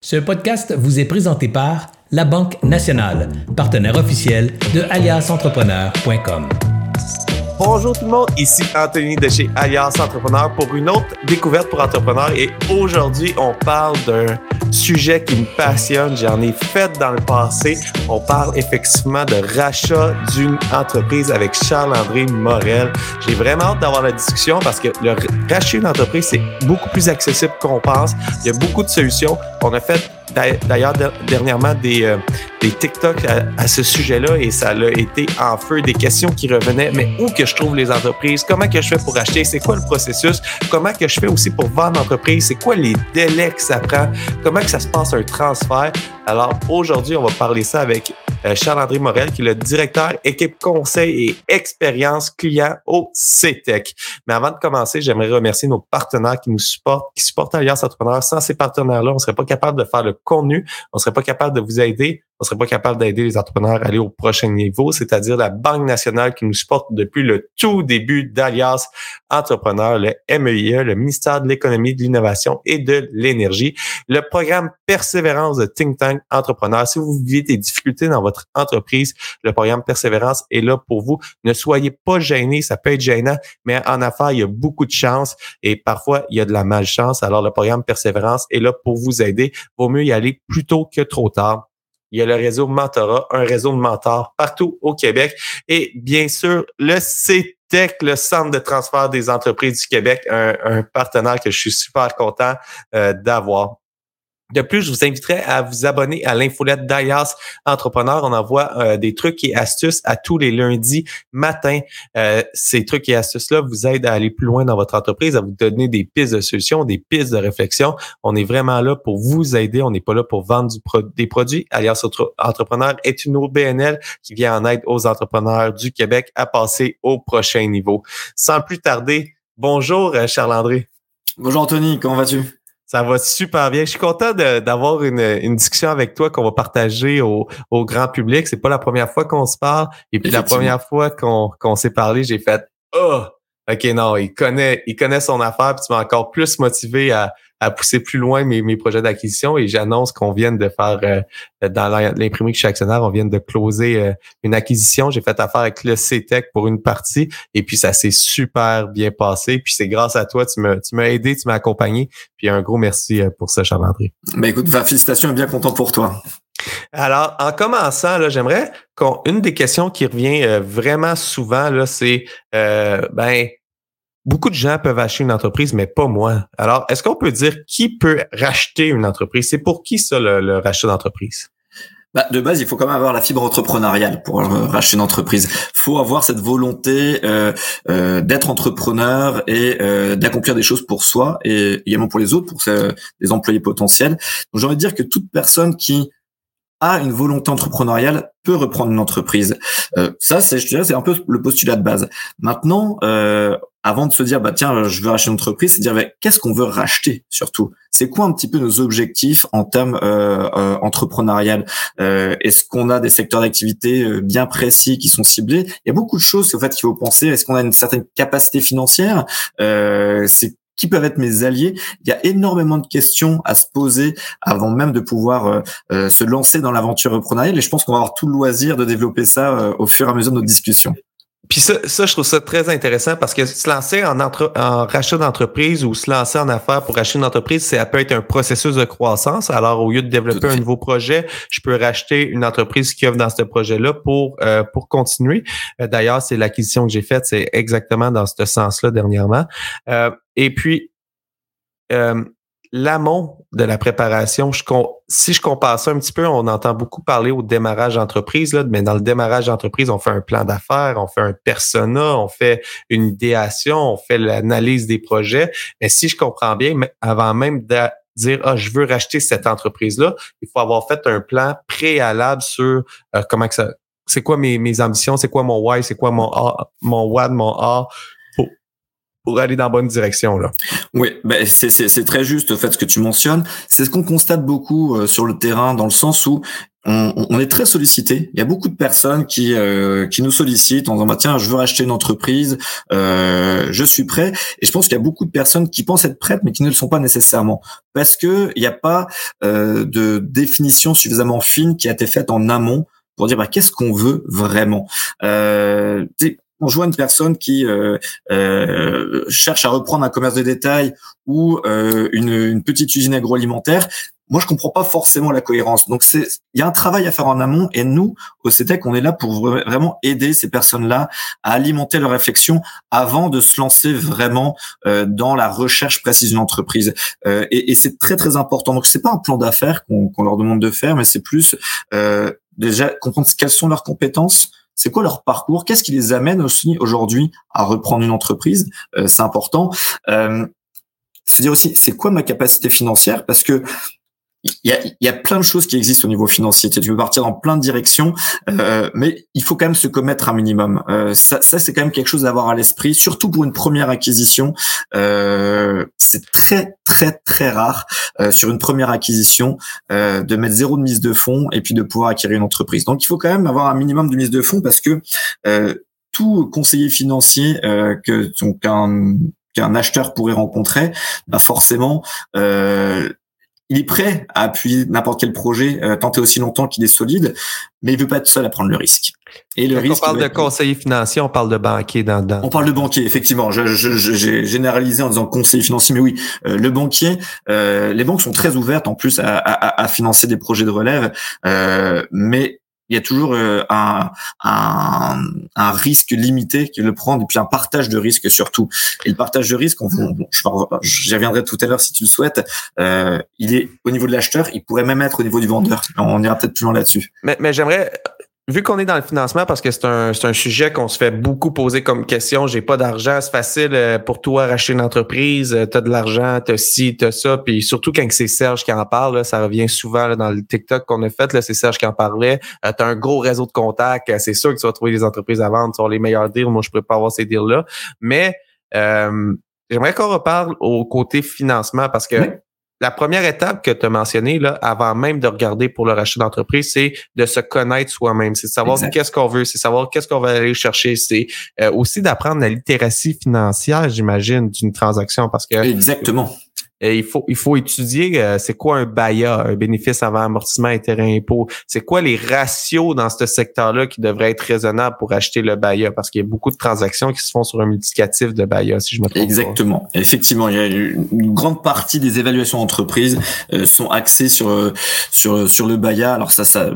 Ce podcast vous est présenté par La Banque Nationale, partenaire officiel de aliasentrepreneur.com. Bonjour tout le monde, ici Anthony de chez Alias Entrepreneur pour une autre découverte pour entrepreneurs et aujourd'hui on parle d'un sujet qui me passionne, j'en ai fait dans le passé. On parle effectivement de rachat d'une entreprise avec Charles-André Morel. J'ai vraiment hâte d'avoir la discussion parce que le racheter une entreprise, c'est beaucoup plus accessible qu'on pense. Il y a beaucoup de solutions. On a fait d'ailleurs dernièrement des, euh, des TikTok à, ce sujet-là et ça a été en feu des questions qui revenaient. Mais où que je trouve les entreprises? Comment que je fais pour acheter? C'est quoi le processus? Comment que je fais aussi pour vendre l'entreprise? C'est quoi les délais que ça prend? Comment que ça se passe un transfert? Alors aujourd'hui, on va parler ça avec euh, Charles-André Morel, qui est le directeur équipe conseil et expérience client au CTEC. Mais avant de commencer, j'aimerais remercier nos partenaires qui nous supportent, qui supportent Alliance Entrepreneur. Sans ces partenaires-là, on ne serait pas capable de faire le contenu, on ne serait pas capable de vous aider on serait pas capable d'aider les entrepreneurs à aller au prochain niveau, c'est-à-dire la Banque nationale qui nous supporte depuis le tout début d'Alias Entrepreneur, le MEIE, e, le ministère de l'économie, de l'innovation et de l'énergie, le programme Persévérance de Think Tank Entrepreneur. Si vous vivez des difficultés dans votre entreprise, le programme Persévérance est là pour vous. Ne soyez pas gênés, ça peut être gênant, mais en affaires, il y a beaucoup de chance et parfois, il y a de la malchance. Alors, le programme Persévérance est là pour vous aider. Vaut mieux y aller plus tôt que trop tard. Il y a le réseau Mentorat, un réseau de mentors partout au Québec. Et bien sûr, le CTEC, le Centre de transfert des entreprises du Québec, un, partenaire que je suis super content euh, d'avoir. De plus, je vous inviterai à vous abonner à l'infolette d'Ayas Entrepreneur. On envoie euh, des trucs et astuces à tous les lundis matin. Euh, ces trucs et astuces-là vous aident à aller plus loin dans votre entreprise, à vous donner des pistes de solutions, des pistes de réflexion. On est vraiment là pour vous aider. On n'est pas là pour vendre des produits. Alias Entrepreneur est une OBNL qui vient en aide aux entrepreneurs du Québec à passer au prochain niveau. Sans plus tarder, bonjour euh, Charles-André. Bonjour Anthony, comment vas-tu? Ça va super bien. Je suis content d'avoir une, une, discussion avec toi qu'on va partager au, au grand public. C'est pas la première fois qu'on se parle. Et puis la première fois qu'on qu'on s'est parlé, j'ai fait Oh, OK, non, il connaît, il connaît son affaire, puis tu m'as encore plus motivé à, à pousser plus loin mes, mes projets d'acquisition et j'annonce qu'on vient de faire euh, dans l'imprimerie que je suis actionnaire, on vient de closer euh, une acquisition. J'ai fait affaire avec le CTEC pour une partie et puis ça s'est super bien passé. Puis c'est grâce à toi, tu m'as tu m'as aidé, tu m'as accompagné. Puis un gros merci euh, pour ça, Charles-André. Ben écoute, félicitations et bien content pour toi. Alors, en commençant, là, j'aimerais qu'on une des questions qui revient vraiment souvent là, c'est ben beaucoup de gens peuvent acheter une entreprise, mais pas moi. Alors, est-ce qu'on peut dire qui peut racheter une entreprise? C'est pour qui ça, le, rachat d'entreprise? Bah, de base, il faut quand même avoir la fibre entrepreneuriale pour euh, racheter une entreprise. Il faut avoir cette volonté euh, euh, d'être entrepreneur et d'accomplir des choses pour soi et également pour les autres, pour les employés potentiels. Donc, j'ai envie de dire que toute personne qui a une volonté entrepreneuriale peut reprendre une entreprise. ça, c'est, je c'est un peu le postulat de base. Maintenant, avant de se dire bah tiens je veux racheter une entreprise c'est dire qu'est-ce qu'on veut racheter surtout? C'est quoi un petit peu nos objectifs en termes euh, euh, entrepreneurial? Euh, est-ce qu'on a des secteurs d'activité euh, bien précis qui sont ciblés? Il y a beaucoup de choses en fait qu'il faut penser. Est-ce qu'on a une certaine capacité financière? Euh, c'est qui peuvent être mes alliés? Il y a énormément de questions à se poser avant même de pouvoir euh, se lancer dans l'aventure entrepreneuriale et je pense qu'on va avoir tout le loisir de développer ça au fur et à mesure de nos discussions. Puis ça, ça, je trouve ça très intéressant parce que se lancer en, entre, en rachat d'entreprise ou se lancer en affaires pour racheter une entreprise, ça peut être un processus de croissance. Alors, au lieu de développer un nouveau projet, je peux racheter une entreprise qui offre dans ce projet-là pour euh, pour continuer. Euh, d'ailleurs, c'est l'acquisition que j'ai faite, c'est exactement dans ce sens-là dernièrement. Euh, et puis, l'amont de la préparation, si je compare ça un petit peu, on entend beaucoup parler au démarrage d'entreprise, mais dans le démarrage d'entreprise, on fait un plan d'affaires, on fait un persona, on fait une idéation, on fait l'analyse des projets. Mais si je comprends bien, avant même de dire ah je veux racheter cette entreprise là, il faut avoir fait un plan préalable sur euh, comment que ça c'est quoi mes, mes ambitions, c'est quoi mon why, c'est quoi mon A, mon what, mon A, aller dans bonne direction. Oui, ben c'est très juste le fait ce que tu mentionnes. C'est ce qu'on constate beaucoup euh, sur le terrain dans le sens où on, est très sollicité. Il y a beaucoup de personnes qui euh, nous sollicitent en disant bah, tiens je veux acheter une entreprise, euh, je suis prêt. Et je pense qu'il y a beaucoup de personnes qui pensent être prêtes mais qui ne le sont pas nécessairement parce que il n'y a pas de définition suffisamment fine qui a été faite en amont pour dire bah, qu'est-ce qu'on veut vraiment? On joue une personne qui euh, euh, cherche à reprendre un commerce de détail ou euh, une, petite usine agroalimentaire, moi je comprends pas forcément la cohérence. Donc il y a un travail à faire en amont et nous au CETEC on est là pour vraiment aider ces personnes-là à alimenter leur réflexion avant de se lancer vraiment dans la recherche précise d'une entreprise. Et, et c'est très très important. Donc c'est pas un plan d'affaires qu'on leur demande de faire, mais c'est plus euh, déjà comprendre quelles sont leurs compétences, c'est quoi leur parcours, qu'est-ce qui les amène aussi aujourd'hui à reprendre une entreprise, euh, c'est important. Euh, c'est dire aussi c'est quoi ma capacité financière? Parce que il y a, y a, plein de choses qui existent au niveau financier. Tu peux partir dans plein de directions, euh, mais il faut quand même se commettre un minimum. Euh, ça, ça c'est quand même quelque chose à avoir à l'esprit, surtout pour une première acquisition. Euh, c'est très très très rare euh, sur une première acquisition euh, de mettre zéro de mise de fonds et puis de pouvoir acquérir une entreprise. Donc il faut quand même avoir un minimum de mise de fonds parce que euh, tout conseiller financier que donc un qu'un acheteur pourrait rencontrer, bah forcément, euh, il est prêt à appuyer n'importe quel projet, euh, tenter aussi longtemps qu'il est solide, mais il veut pas être seul à prendre le risque. Et le risque. On parle de conseiller financier, on parle de banquier dans, dans... On parle de banquier, effectivement. J'ai je, je, généralisé en disant conseiller financier, mais oui, euh, le banquier. Euh, les banques sont très ouvertes en plus à, à, à financer des projets de relève, euh, mais il y a toujours euh, un, un, un, risque limité qu'il le prendre et puis un partage de risque surtout. Et le partage de risque, on, j'y reviendrai tout à l'heure si tu le souhaites, euh, il est au niveau de l'acheteur, il pourrait même être au niveau du vendeur. On ira peut-être plus loin là-dessus. Mais, mais j'aimerais vu qu'on est dans le financement, parce que c'est un, un sujet qu'on se fait beaucoup poser comme question, j'ai pas d'argent, c'est facile euh, pour toi racheter une entreprise, euh, tu as de l'argent, tu as ci, tu as ça, puis surtout quand c'est Serge qui en parle, ça revient souvent dans le TikTok qu'on a fait, c'est Serge qui en parlait, euh, tu as un gros réseau de contacts, c'est sûr que tu vas trouver des entreprises à vendre, sur les meilleurs deals, moi je pourrais pas avoir ces deals-là, mais j'aimerais qu'on reparle au côté financement, parce que la première étape que tu as mentionnée, là, avant même de regarder pour le rachat d'entreprise, c'est de se connaître soi-même. C'est de savoir qu'est-ce qu'on veut, c'est savoir qu'est-ce qu'on va aller chercher. C'est euh, aussi d'apprendre la littératie financière, j'imagine, d'une transaction. Parce que Exactement il faut il faut étudier euh, c'est quoi un BAYA, un bénéfice avant amortissement intérêt impôt? C'est quoi les ratios dans ce secteur-là qui devraient être raisonnables pour acheter le BAYA? Parce qu'il y a beaucoup de transactions qui se font sur un multiplicatif de BAYA si je me trompe Exactement. Effectivement, il y a une grande partie des évaluations d'entreprise euh, sont axées sur euh, sur sur le BAYA. Alors ça ça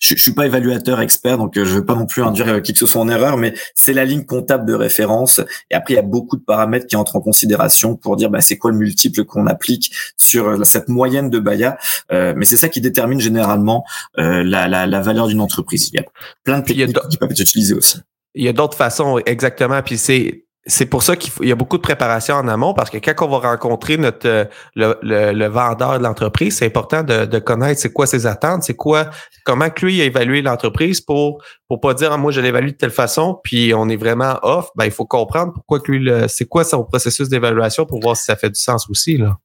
je, je suis pas évaluateur expert donc je veux pas non plus induire qui que ce soit en erreur mais c'est la ligne comptable de référence et après il y a beaucoup de paramètres qui entrent en considération pour dire bah c'est quoi le multiple qu'on applique sur euh, cette moyenne de Baya. Euh, mais c'est ça qui détermine généralement euh, la, la, la, valeur d'une entreprise. Il y a plein de techniques qui peuvent être utilisées aussi. Il y a d'autres façons, exactement. Puis c'est c'est pour ça qu'il y a beaucoup de préparation en amont parce que quand on va rencontrer notre le, le, vendeur de l'entreprise, c'est important de, de connaître c'est quoi ses attentes, c'est quoi comment que lui a évalué l'entreprise pour pour pas dire ah, moi je l'évalue de telle façon puis on est vraiment off. Ben il faut comprendre pourquoi que lui c'est quoi son processus d'évaluation pour voir si ça fait du sens aussi là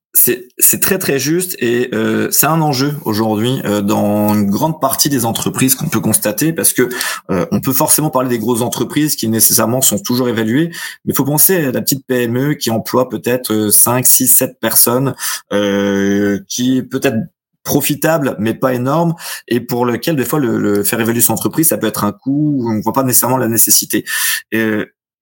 c'est très très juste et euh, c'est un enjeu aujourd'hui euh, dans une grande partie des entreprises qu'on peut constater parce que euh, on peut forcément parler des grosses entreprises qui nécessairement sont toujours évaluées. Mais il faut penser à la petite PME qui emploie peut-être 5 6 7 personnes qui peut-être profitable mais pas énorme et pour lequel des fois le, faire évaluer son entreprise ça peut être un coût on voit pas nécessairement la nécessité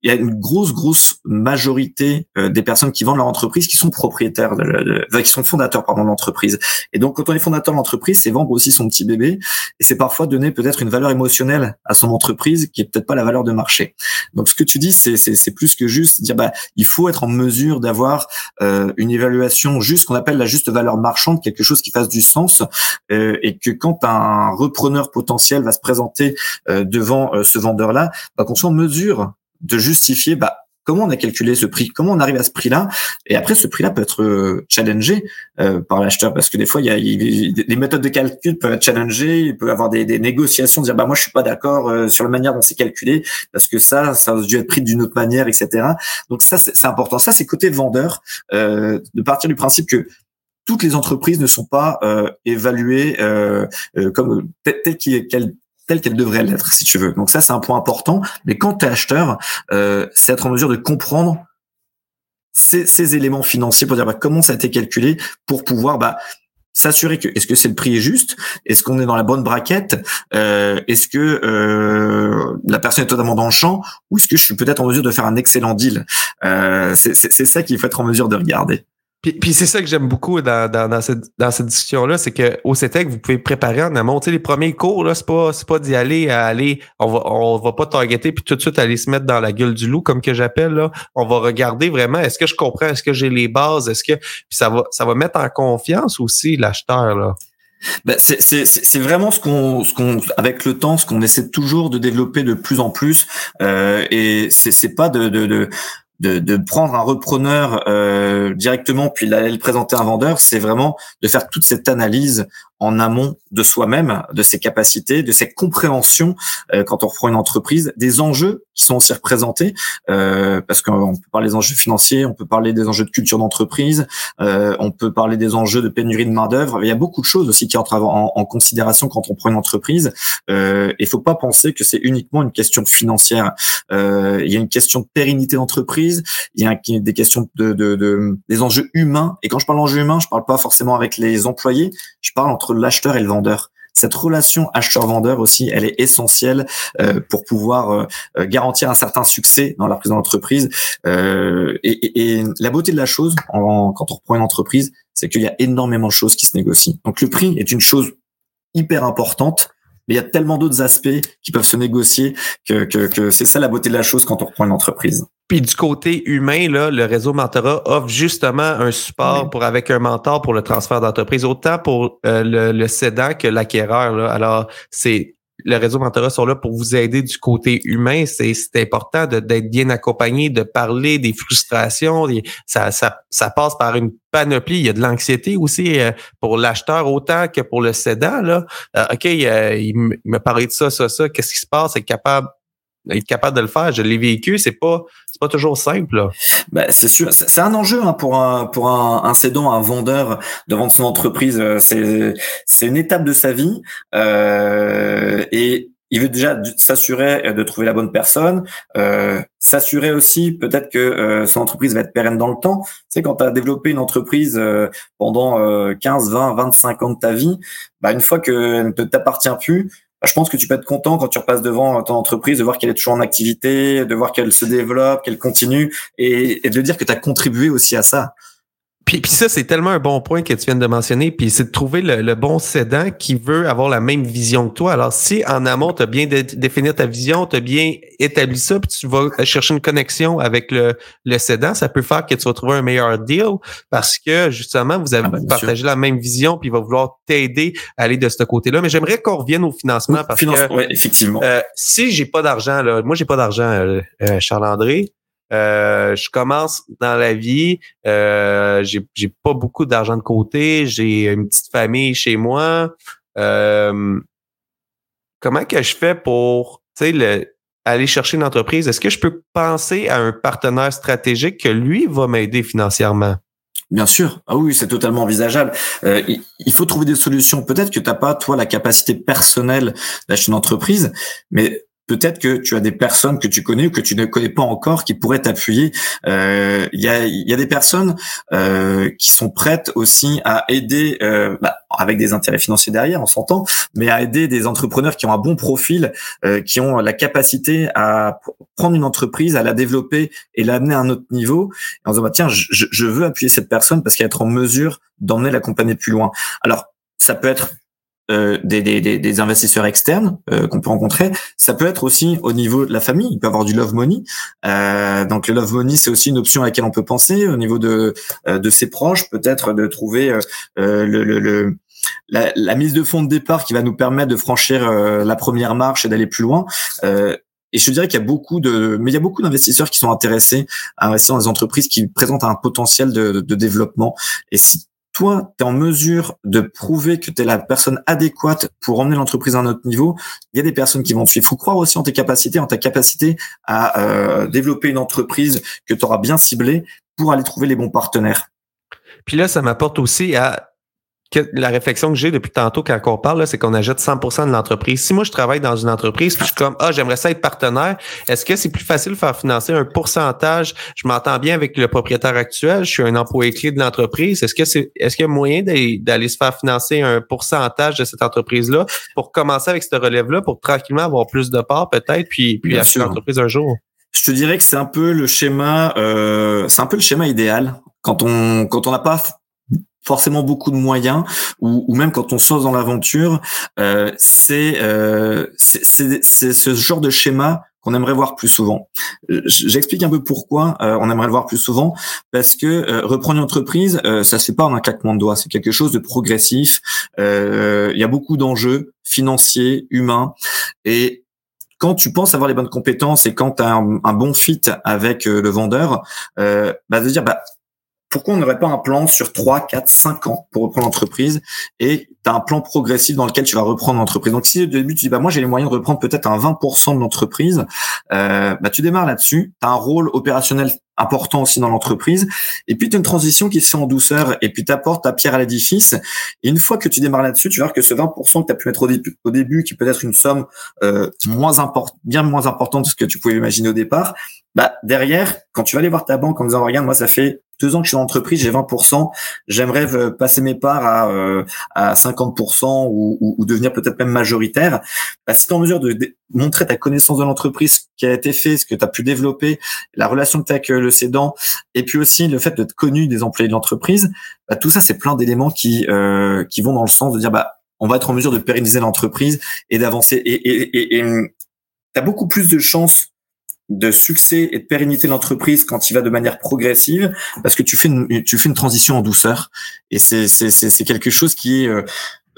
il y a une grosse, grosse majorité euh, des personnes qui vendent leur entreprise qui sont propriétaires, de, qui sont fondateurs pardon, de l'entreprise. Et donc, quand on est fondateur de l'entreprise, c'est vendre aussi son petit bébé, et c'est parfois donner peut-être une valeur émotionnelle à son entreprise qui est peut-être pas la valeur de marché. Donc, ce que tu dis, c'est plus que juste dire, bah, il faut être en mesure d'avoir euh, une évaluation juste, qu'on appelle la juste valeur marchande, quelque chose qui fasse du sens, euh, et que quand un repreneur potentiel va se présenter devant ce vendeur-là, bah, qu'on soit en mesure de justifier bah, comment on a calculé ce prix, comment on arrive à ce prix-là. Et après, ce prix-là peut être euh, challengé euh, par l'acheteur parce que des fois, il y a, les méthodes de calcul peuvent être challengées, il peut y avoir des, des, négociations, dire bah moi je suis pas d'accord euh, sur la manière dont c'est calculé parce que ça, ça a dû être pris d'une autre manière, etc. Donc ça, c'est important. Ça, c'est côté vendeur de partir du principe que toutes les entreprises ne sont pas évaluées comme telles qu'elles telle qu'elle devrait l'être, si tu veux. Donc ça, c'est un point important. Mais quand tu es acheteur, euh, c'est être en mesure de comprendre ces, ces éléments financiers pour dire bah, comment ça a été calculé pour pouvoir bah, s'assurer que est-ce que c'est le prix est juste, est-ce qu'on est dans la bonne braquette, euh, est-ce que euh, la personne est totalement dans le champ, ou est-ce que je suis peut-être en mesure de faire un excellent deal? Euh, c'est ça qu'il faut être en mesure de regarder. Puis, c'est ça que j'aime beaucoup dans, dans, dans cette, dans cette discussion-là, c'est que au CETEC, vous pouvez préparer en amont. Tu sais, les premiers cours, là, c'est pas, c'est pas d'y aller à aller, on va, on va pas targeter puis tout de suite aller se mettre dans la gueule du loup, comme que j'appelle, là. On va regarder vraiment, est-ce que je comprends, est-ce que j'ai les bases, est-ce que, puis ça va, ça va mettre en confiance aussi l'acheteur, là. Ben, c'est, c'est, c'est vraiment ce qu'on, ce qu'on, avec le temps, ce qu'on essaie toujours de développer de plus en plus. Euh, et c'est, c'est pas de, de, de de, de, prendre un repreneur euh, directement puis d'aller le présenter à un vendeur, c'est vraiment de faire toute cette analyse en amont de soi-même, de ses capacités, de ses compréhensions euh, quand on reprend une entreprise, des enjeux qui sont aussi représentés, euh, parce qu'on peut parler des enjeux financiers, on peut parler des enjeux de culture d'entreprise, euh, on peut parler des enjeux de pénurie de main d'œuvre. Il y a beaucoup de choses aussi qui entrent en, considération quand on prend une entreprise. Euh, il faut pas penser que c'est uniquement une question financière. Euh, il y a une question de pérennité d'entreprise, il y a des questions de, de, de, des enjeux humains. Et quand je parle d'enjeux humains, je parle pas forcément avec les employés, je parle entre l'acheteur et le vendeur. Cette relation acheteur-vendeur aussi, elle est essentielle euh, pour pouvoir euh, euh, garantir un certain succès dans la prise d'entreprise. et, la beauté de la chose, quand on reprend une entreprise, c'est qu'il y a énormément de choses qui se négocient. Donc le prix est une chose hyper importante, mais il y a tellement d'autres aspects qui peuvent se négocier que, que c'est ça la beauté de la chose quand on reprend une entreprise. Puis du côté humain, là, le réseau Mentorat offre justement un support pour avec un mentor pour le transfert d'entreprise, autant pour euh, le, le cédant que l'acquéreur. Alors, c'est le réseau Mentorat sont là pour vous aider du côté humain. C'est important d'être bien accompagné, de parler des frustrations. ça, ça, ça passe par une panoplie. Il y a de l'anxiété aussi euh, pour l'acheteur autant que pour le cédant. Là. Euh, OK, il me parlait de ça, ça, ça. Qu'est-ce qui se passe? Est capable être capable de le faire. Je l'ai vécu, c'est pas c'est pas toujours simple. Ben, c'est sûr, c'est un enjeu hein, pour un pour un, un cédant, un vendeur de vendre son entreprise. Euh, c'est c'est une étape de sa vie euh, et il veut déjà s'assurer de trouver la bonne personne, euh, s'assurer aussi peut-être que euh, son entreprise va être pérenne dans le temps. Tu sais, quand tu as développé une entreprise euh, pendant 15, 20, 25 ans de ta vie, bah, une fois qu'elle ne t'appartient plus, je pense que tu peux être content quand tu repasses devant ton entreprise de voir qu'elle est toujours en activité, de voir qu'elle se développe, qu'elle continue et, et de dire que tu as contribué aussi à ça. Puis, puis ça, c'est tellement un bon point que tu viens de mentionner. Puis c'est de trouver le, bon cédant qui veut avoir la même vision que toi. Alors, si en amont, tu as bien défini ta vision, tu as bien établi ça, puis tu vas chercher une connexion avec le, le cédant, ça peut faire que tu vas trouver un meilleur deal parce que justement, vous avez ah, ben, partagé la même vision, puis il va vouloir t'aider à aller de ce côté-là. Mais j'aimerais qu'on revienne au financement parce que ouais, effectivement. Euh, si j'ai pas d'argent, là, moi j'ai pas d'argent, euh, euh, Charles-André, euh, je commence dans la vie, euh, j'ai, pas beaucoup d'argent de côté, j'ai une petite famille chez moi. Euh, comment que je fais pour, aller chercher une entreprise? Est-ce que je peux penser à un partenaire stratégique que lui va m'aider financièrement? Bien sûr, ah oui, c'est totalement envisageable. Euh, il faut trouver des solutions. Peut-être que tu n'as pas toi la capacité personnelle d'acheter une entreprise, mais peut-être que tu as des personnes que tu connais ou que tu ne connais pas encore qui pourraient t'appuyer. Euh, il y, a, y, a, des personnes euh, qui sont prêtes aussi à aider, euh, bah, avec des intérêts financiers derrière, on s'entend, mais à aider des entrepreneurs qui ont un bon profil, euh, qui ont la capacité à prendre une entreprise, à la développer et l'amener à un autre niveau, en disant bah, tiens, je, je veux appuyer cette personne parce qu'elle être en mesure d'emmener la compagnie plus loin. Alors ça peut être euh, des, des, des, investisseurs externes euh, qu'on peut rencontrer. Ça peut être aussi au niveau de la famille. Il peut avoir du love money. Euh, donc le love money, c'est aussi une option à laquelle on peut penser au niveau de euh, de ses proches, peut-être de trouver le, le, le la, la, mise de fonds de départ qui va nous permettre de franchir la première marche et d'aller plus loin. Et je dirais qu'il y a beaucoup de, mais il y a beaucoup d'investisseurs qui sont intéressés à investir dans des entreprises qui présentent un potentiel de, de développement. Et si toi, tu es en mesure de prouver que tu es la personne adéquate pour emmener l'entreprise à un autre niveau, il y a des personnes qui vont te suivre. Faut croire aussi en tes capacités, en ta capacité à euh, développer une entreprise que tu auras bien ciblée pour aller trouver les bons partenaires. Puis là, ça m'apporte aussi à la réflexion que j'ai depuis tantôt quand on parle, c'est qu'on ajoute 100% de l'entreprise. Si moi je travaille dans une entreprise, puis je suis comme ah j'aimerais ça être partenaire, est-ce que c'est plus facile de faire financer un pourcentage? Je m'entends bien avec le propriétaire actuel, je suis un employé clé de l'entreprise. Est-ce que c'est est-ce qu'il y a moyen d'aller se faire financer un pourcentage de cette entreprise là pour commencer avec cette relève là, pour tranquillement avoir plus de parts peut-être, puis puis acheter l'entreprise un jour? Je te dirais que c'est un peu le schéma, euh, c'est un peu le schéma idéal quand on quand on n'a pas forcément beaucoup de moyens ou, ou même quand on sort dans l'aventure, euh, euh, c'est c'est ce genre de schéma qu'on aimerait voir plus souvent. Euh, j'explique un peu pourquoi euh, on aimerait le voir plus souvent, parce que euh, reprendre une entreprise, ça se fait pas en un claquement de doigts, c'est quelque chose de progressif. Il y a beaucoup d'enjeux financiers, humains, et quand tu penses avoir les bonnes compétences et quand tu as un, un, bon fit avec le vendeur, bah de dire bah pourquoi on n'aurait pas un plan sur 3, 4, 5 ans pour reprendre l'entreprise et tu as un plan progressif dans lequel tu vas reprendre l'entreprise? Donc si au début tu dis bah moi j'ai les moyens de reprendre peut-être un 20% de l'entreprise, euh, bah tu démarres là-dessus, tu as un rôle opérationnel important aussi dans l'entreprise et puis tu as une transition qui se fait en douceur et puis tu apportes ta pierre à l'édifice une fois que tu démarres là-dessus, tu vas que ce 20% que tu as pu mettre au début, qui peut être une somme euh, bien moins importante que ce que tu pouvais imaginer au départ, bah derrière, quand tu vas aller voir ta banque en disant regarde, moi ça fait deux ans que je suis dans l'entreprise, j'ai 20%, j'aimerais euh, passer mes parts à, euh, à 50% ou, ou, devenir peut-être même majoritaire. Bah, si tu es en mesure de, montrer ta connaissance de l'entreprise, ce qui a été fait, ce que tu as pu développer, la relation que tu as avec euh, le cédant, et puis aussi le fait d'être connu des employés de l'entreprise, bah, tout ça, c'est plein d'éléments qui, euh, qui vont dans le sens de dire, bah, on va être en mesure de pérenniser l'entreprise et d'avancer. Et tu as beaucoup plus de chances de succès et de pérennité de l'entreprise quand il va de manière progressive parce que tu fais une, tu fais une transition en douceur et c'est c'est c'est quelque chose qui est euh,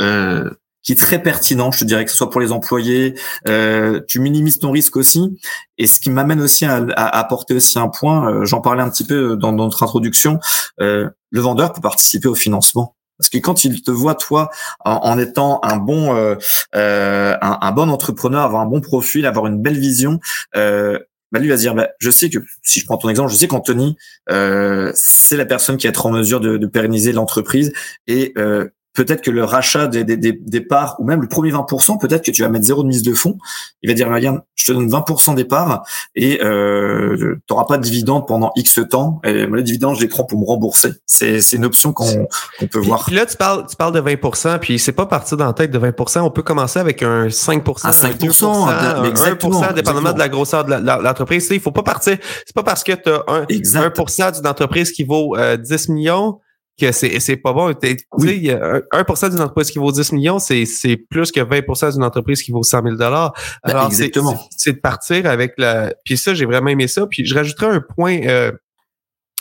euh, qui est très pertinent, je te dirais que ce soit pour les employés, euh, tu minimises ton risque aussi. Et ce qui m'amène aussi à, à, apporter aussi un point, euh, j'en parlais un petit peu dans, notre introduction, euh, le vendeur peut participer au financement. Parce que quand il te voit toi en, étant un bon euh, euh, un, un, bon entrepreneur, avoir un bon profil, avoir une belle vision, euh, bah lui va dire bah, je sais que si je prends ton exemple je sais qu'Anthony euh, c'est la personne qui va être en mesure de, pérenniser l'entreprise et euh, peut-être que le rachat des, des, des, parts ou même le premier 20%, peut-être que tu vas mettre zéro de mise de fonds. Il va dire, regarde, je te donne 20% des parts et euh, tu n'auras pas de dividende pendant X temps. Et moi, les dividendes, je les prends pour me rembourser. C'est, c'est une option qu'on, qu'on peut voir. Puis là, tu parles, tu parles de 20%, puis c'est pas partir dans la tête de 20%. On peut commencer avec un 5%, un 5%, exactement, 1%, dépendamment de la grosseur de l'entreprise. Il faut pas partir. C'est pas parce que tu as un, 1% d'une entreprise qui vaut 10 euh, millions que c'est, c'est pas bon. Tu sais, a 1% d'une entreprise qui vaut 10 millions, c'est, c'est plus que 20% d'une entreprise qui vaut 100 000 dollars. Ben, Alors, exactement. C'est, de partir avec la... Puis ça, j'ai vraiment aimé ça. Puis je rajouterais un point euh,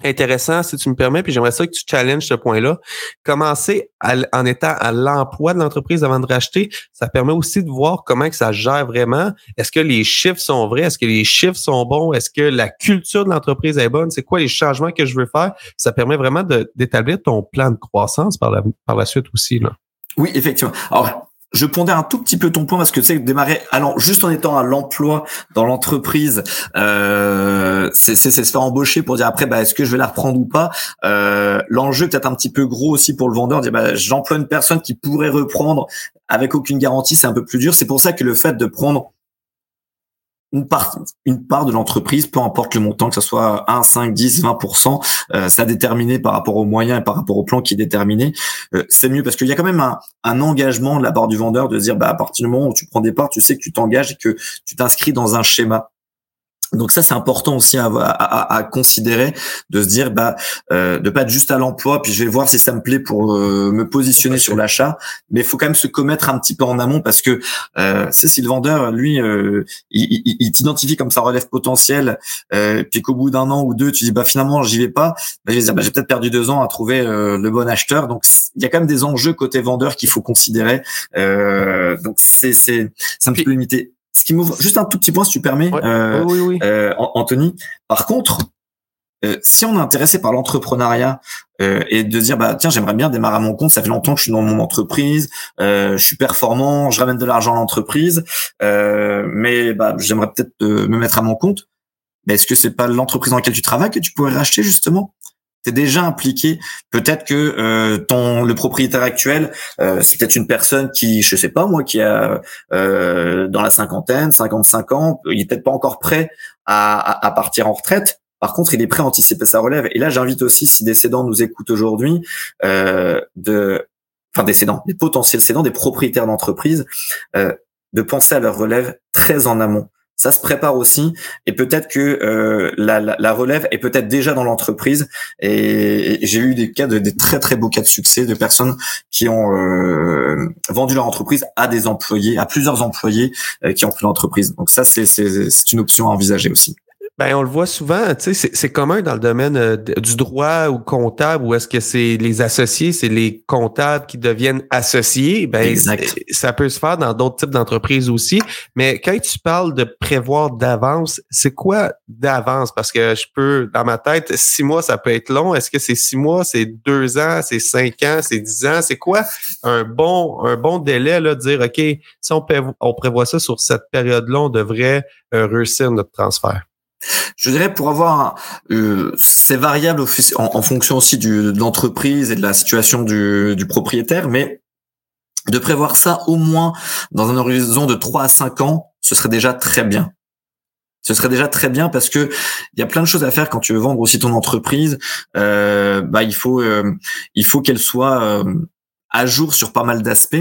intéressant, si tu me permets, puis j'aimerais ça que tu challenges ce point-là. Commencer en étant à l'emploi de l'entreprise avant de racheter, ça permet aussi de voir comment que ça gère vraiment. Est-ce que les chiffres sont vrais? Est-ce que les chiffres sont bons? Est-ce que la culture de l'entreprise est bonne? C'est quoi les changements que je veux faire? Ça permet vraiment d'établir ton plan de croissance par la, par la suite aussi. Là. Oui, effectivement. Alors, je pondère un tout petit peu ton point parce que tu sais démarrer allant juste en étant à l'emploi dans l'entreprise euh, c'est se faire embaucher pour dire après bah est-ce que je vais la reprendre ou pas? Euh, l'enjeu peut-être un petit peu gros aussi pour le vendeur dire bah j'emploie une personne qui pourrait reprendre avec aucune garantie c'est un peu plus dur. C'est pour ça que le fait de prendre une part, une part de l'entreprise, peu importe le montant, que ce soit 1, 5, 10, 20%, euh, ça déterminé par rapport aux moyens et par rapport au plan qui est déterminé, euh, c'est mieux parce qu'il y a quand même un, un, engagement de la part du vendeur de dire, bah, à partir du moment où tu prends des parts, tu sais que tu t'engages et que tu t'inscris dans un schéma. Donc ça c'est important aussi à, à, à, considérer de se dire bah euh, de pas être juste à l'emploi puis je vais voir si ça me plaît pour euh, me positionner sur l'achat. Mais il faut quand même se commettre un petit peu en amont parce que euh, si le vendeur lui euh, il, il, t'identifie comme ça relève potentiel euh, puis qu'au bout d'un an ou deux tu dis bah finalement j'y vais pas bah, je vais dire bah, j'ai peut-être perdu deux ans à trouver euh, le bon acheteur. Donc il y a quand même des enjeux côté vendeur qu'il faut considérer. Donc c'est c'est c'est un petit peu limité ce qui m'ouvre juste un tout petit point, si tu permets, euh, euh, Anthony. Par contre, euh, si on est intéressé par l'entrepreneuriat et de dire bah tiens j'aimerais bien démarrer à mon compte, ça fait longtemps que je suis dans mon entreprise, je suis performant, je ramène de l'argent à l'entreprise, mais bah j'aimerais peut-être me mettre à mon compte. Mais est-ce que c'est pas l'entreprise dans laquelle tu travailles que tu pourrais racheter justement? Tu es déjà impliqué. Peut-être que euh, ton le propriétaire actuel, euh, c'est peut-être une personne qui, je sais pas moi, qui a euh, dans la cinquantaine, 55 ans, il est peut-être pas encore prêt à, partir en retraite. Par contre, il est prêt à anticiper sa relève. Et là, j'invite aussi, si des cédants nous écoutent aujourd'hui, euh, de, enfin des des potentiels cédants, des propriétaires d'entreprise, euh, de penser à leur relève très en amont ça se prépare aussi et peut-être que euh, la, relève est peut-être déjà dans l'entreprise et, j'ai eu des cas de très très beaux cas de succès de personnes qui ont euh, vendu leur entreprise à des employés à plusieurs employés euh, qui ont pris l'entreprise. Donc ça c'est une option à envisager aussi ben, on le voit souvent, tu sais, c'est commun dans le domaine euh, du droit ou comptable, ou est-ce que c'est les associés, c'est les comptables qui deviennent associés? Ben, ça peut se faire dans d'autres types d'entreprises aussi. Mais quand tu parles de prévoir d'avance, c'est quoi d'avance? Parce que je peux, dans ma tête, six mois, ça peut être long. Est-ce que c'est six mois, c'est deux ans, c'est cinq ans, c'est dix ans? C'est quoi un bon, un bon délai, là, de dire, OK, si on, on prévoit ça sur cette période-là, on devrait euh, réussir notre transfert? Je dirais pour avoir euh, c'est variable en, fonction aussi du, de l'entreprise et de la situation du, du, propriétaire, mais de prévoir ça au moins dans un horizon de 3 à 5 ans, ce serait déjà très bien. Ce serait déjà très bien parce que il y a plein de choses à faire quand tu veux vendre aussi ton entreprise. Euh, bah il faut euh, il faut qu'elle soit euh, à jour sur pas mal d'aspects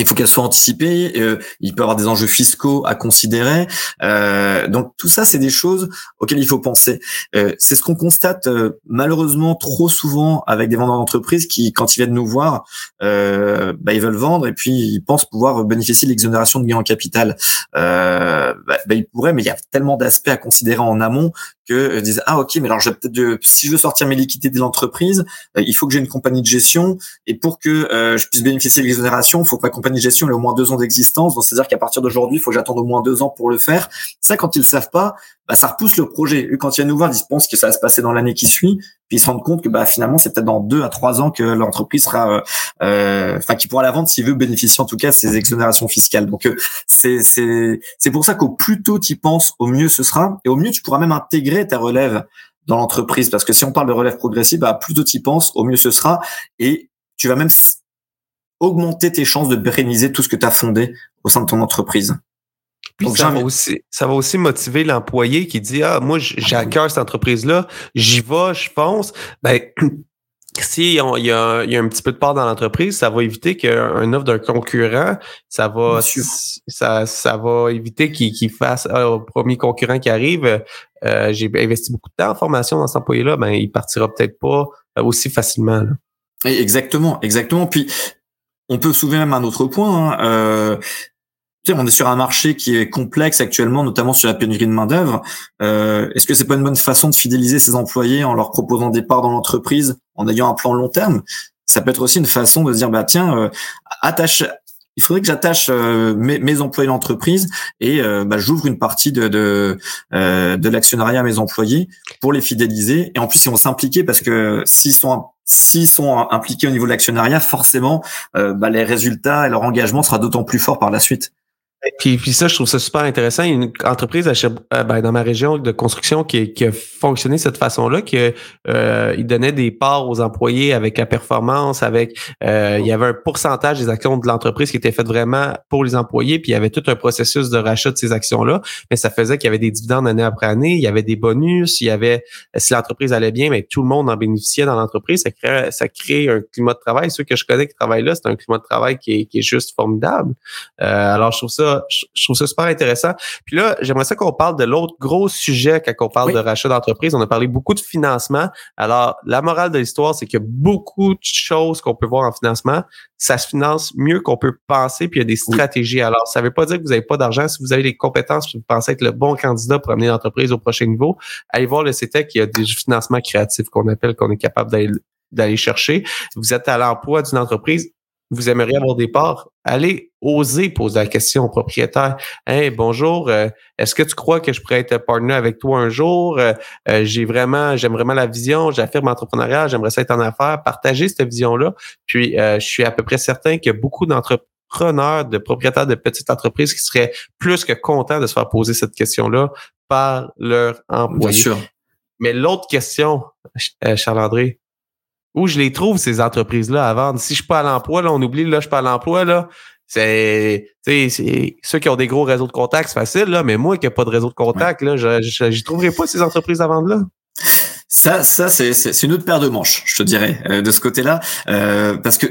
il faut qu'elle soit anticipée. Euh, il peut y avoir des enjeux fiscaux à considérer. Euh, donc tout ça, c'est des choses auxquelles il faut penser. Euh, c'est ce qu'on constate euh, malheureusement trop souvent avec des vendeurs d'entreprise qui, quand ils viennent nous voir, bah, ils veulent vendre et puis ils pensent pouvoir bénéficier de l'exonération de gains en capital. Bah, bah, ils pourraient, mais il y a tellement d'aspects à considérer en amont que euh, disent ah ok mais alors je peut-être si je veux sortir mes liquidités de l'entreprise euh, il faut que j'ai une compagnie de gestion. Et pour que euh, je puisse bénéficier de l'exonération il faut que ma compagnie de gestion ait au moins deux ans d'existence. Donc c'est à dire qu'à partir d'aujourd'hui il faut que j'attende au moins deux ans pour le faire. Ça quand ils le savent pas bah, ça repousse le projet. Eux, quand ils viennent nous voir, ils pensent que ça va se passer dans l'année qui suit, puis ils se rendent compte que bah, finalement, c'est peut-être dans deux à trois ans que l'entreprise sera, euh, enfin, qui pourra la vendre s'il veut bénéficier en tout cas de ces exonérations fiscales. Donc, c'est c'est c'est pour ça qu'au plus tôt tu penses, au mieux ce sera, et au mieux tu pourras même intégrer ta relève dans l'entreprise, parce que si on parle de relève progressive, bah, plus tôt tu penses, au mieux ce sera, et tu vas même augmenter tes chances de pérenniser tout ce que tu as fondé au sein de ton entreprise. Ça, va aussi, ça va aussi motiver l'employé qui dit Ah, moi, j'ai à cœur cette entreprise-là, j'y vais, je fonce. Ben, si il y, a, y a un petit peu de part dans l'entreprise, ça va éviter qu'un offre d'un concurrent, ça va ça, ça va éviter qu'il fasse ah, au premier concurrent qui arrive, euh, j'ai investi beaucoup de temps en formation dans cet employé-là, ben il partira peut-être pas euh, aussi facilement. Exactement, exactement. Puis on peut soulever même un autre point. Hein. Euh, on est sur un marché qui est complexe actuellement, notamment sur la pénurie de main d'œuvre. Euh, est-ce que c'est pas une bonne façon de fidéliser ses employés en leur proposant des parts dans l'entreprise, en ayant un plan long terme? Ça peut être aussi une façon de dire bah tiens, euh, attache. Il faudrait que j'attache euh, mes, employés à l'entreprise et bah, j'ouvre une partie de l'actionnariat à mes employés pour les fidéliser. Et en plus, ils vont s'impliquer parce que s'ils sont s'ils sont impliqués au niveau de l'actionnariat, forcément, bah, les résultats et leur engagement sera d'autant plus fort par la suite. Puis, puis ça, je trouve ça super intéressant. Il y a une entreprise à, ben, dans ma région de construction qui, qui a fonctionné de cette façon-là, qui euh, donnait des parts aux employés avec la performance, avec euh, il y avait un pourcentage des actions de l'entreprise qui était fait vraiment pour les employés, puis il y avait tout un processus de rachat de ces actions-là. Mais ça faisait qu'il y avait des dividendes année après année, il y avait des bonus, il y avait si l'entreprise allait bien, mais tout le monde en bénéficiait dans l'entreprise. Ça crée, ça crée un climat de travail. Ceux que je connais qui travaillent là, c'est un climat de travail qui est, qui est juste formidable. Euh, alors je trouve ça je trouve ça super intéressant. Puis là, j'aimerais ça qu'on parle de l'autre gros sujet quand on parle de rachat d'entreprise. On a parlé beaucoup de financement. Alors, la morale de l'histoire, c'est qu'il y a beaucoup de choses qu'on peut voir en financement. Ça se finance mieux qu'on peut penser, puis il y a des stratégies. Alors, ça ne veut pas dire que vous n'avez pas d'argent. Si vous avez les compétences, si vous pensez être le bon candidat pour amener l'entreprise au prochain niveau, allez voir le CETEC, il y a des financements créatifs qu'on appelle, qu'on est capable d'aller chercher. Vous êtes à l'emploi d'une entreprise, vous aimeriez avoir des parts, allez oser poser la question au propriétaire. Hey, bonjour, euh, est-ce que tu crois que je pourrais être partner avec toi un jour? Euh, euh, j'ai vraiment, j'aime vraiment la vision, j'affirme entrepreneuriat, j'aimerais ça être en affaires, partager cette vision-là. Puis, je suis à peu près certain qu'il y a beaucoup d'entrepreneurs, de propriétaires de petites entreprises qui seraient plus que contents de se faire poser cette question-là par leur employé. Bien sûr. Mais l'autre question, euh, Charles-André, où je les trouve, ces entreprises-là, à vendre? Si je suis pas à l'emploi, là, on oublie, là, je suis pas à l'emploi, là, c'est, c'est ceux qui ont des gros réseaux de contacts, c'est facile, là, mais moi qui n'ai pas de réseau de contacts, là, je n'y trouverai pas ces entreprises à vendre là. Ça, ça c'est, c'est une autre paire de manches, je te dirais, euh, de ce côté-là, euh, parce que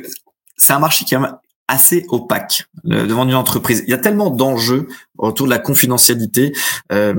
c'est un marché qui est assez opaque devant une entreprise. Il y a tellement d'enjeux autour de la confidentialité. Euh,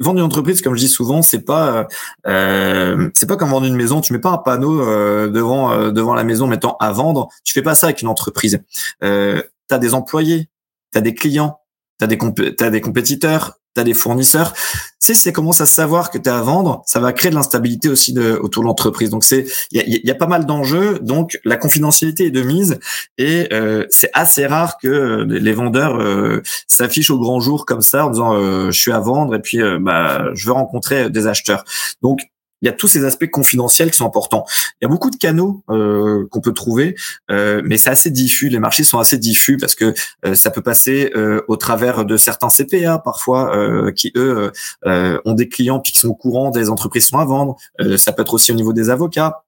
vendre une entreprise, comme je dis souvent, c'est pas euh, c'est pas comme vendre une maison. Tu mets pas un panneau euh, devant euh, devant la maison mettant à vendre. Tu fais pas ça avec une entreprise. Euh, tu as des employés, tu as des clients, tu as des as des compétiteurs, tu as des fournisseurs. C'est c'est commence à savoir que tu à vendre, ça va créer de l'instabilité aussi de, autour de l'entreprise. Donc c'est il y a, pas mal d'enjeux, donc la confidentialité est de mise et euh, c'est assez rare que les vendeurs euh, s'affichent au grand jour comme ça en disant euh, je suis à vendre et puis bah je veux rencontrer des acheteurs. Donc il y a tous ces aspects confidentiels qui sont importants. Il y a beaucoup de canaux euh, qu'on peut trouver, euh, mais c'est assez diffus. Les marchés sont assez diffus parce que euh, ça peut passer au travers de certains CPA parfois qui eux ont des clients puis qui sont au courant des entreprises qui sont à vendre. ça peut être aussi au niveau des avocats.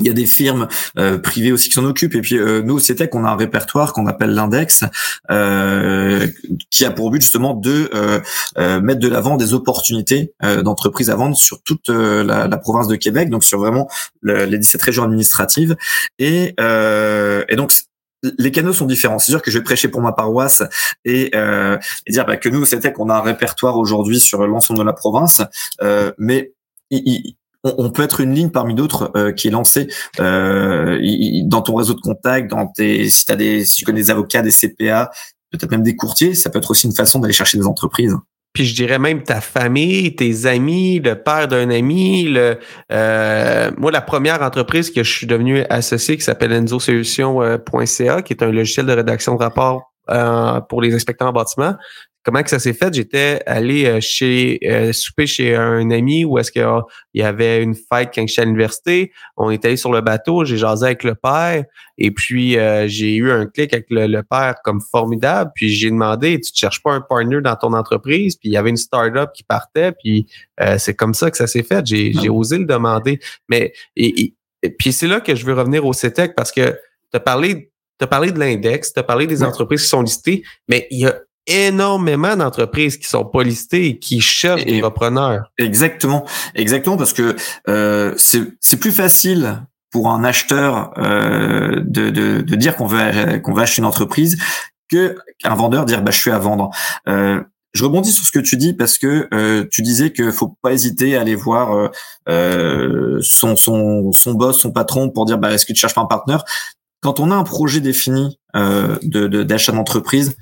Il y a des firmes euh, privées aussi qui s'en occupent. Et puis euh, nous, au qu'on a un répertoire qu'on appelle l'index, euh, qui a pour but justement de euh, mettre de l'avant des opportunités d'entreprises à vendre sur toute la, la, province de Québec, donc sur vraiment les 17 régions administratives. Et, et donc les canaux sont différents. C'est sûr que je vais prêcher pour ma paroisse et, et dire bah, que nous, au qu'on a un répertoire aujourd'hui sur l'ensemble de la province, mais on, peut être une ligne parmi d'autres euh, qui est lancée euh, dans ton réseau de contacts, dans tes, si, as des, si tu connais des avocats, des CPA, peut-être même des courtiers, ça peut être aussi une façon d'aller chercher des entreprises. Puis je dirais même ta famille, tes amis, le père d'un ami. Le, euh, moi, la première entreprise que je suis devenu associé qui s'appelle enzosolutions.ca, qui est un logiciel de rédaction de rapport pour les inspecteurs en bâtiment, comment que ça s'est fait? J'étais allé euh, chez euh, souper chez un ami où est-ce qu'il y avait une fête quand j'étais à l'université. On est allé sur le bateau, j'ai jasé avec le père et puis euh, j'ai eu un clic avec le, père comme formidable. Puis j'ai demandé, tu ne cherches pas un partner dans ton entreprise? Puis il y avait une start-up qui partait, puis c'est comme ça que ça s'est fait. J'ai, j'ai osé le demander. Mais et, puis c'est là que je veux revenir au CETEC parce que tu as parlé tu as parlé de l'index, tu as parlé des entreprises qui sont listées, mais il y a énormément d'entreprises qui sont pas listées et qui cherchent des repreneurs. Exactement, exactement, parce que euh, c'est plus facile pour un acheteur euh, de, de, de, dire qu'on veut qu'on veut acheter une entreprise que qu'un vendeur dire bah je suis à vendre. Euh, je rebondis sur ce que tu dis parce que euh, tu disais que faut pas hésiter à aller voir euh, euh, son, son, son boss, son patron pour dire bah, est-ce que tu cherches pas un partenaire? Quand on a un projet défini euh, d'achat de, d'entreprise,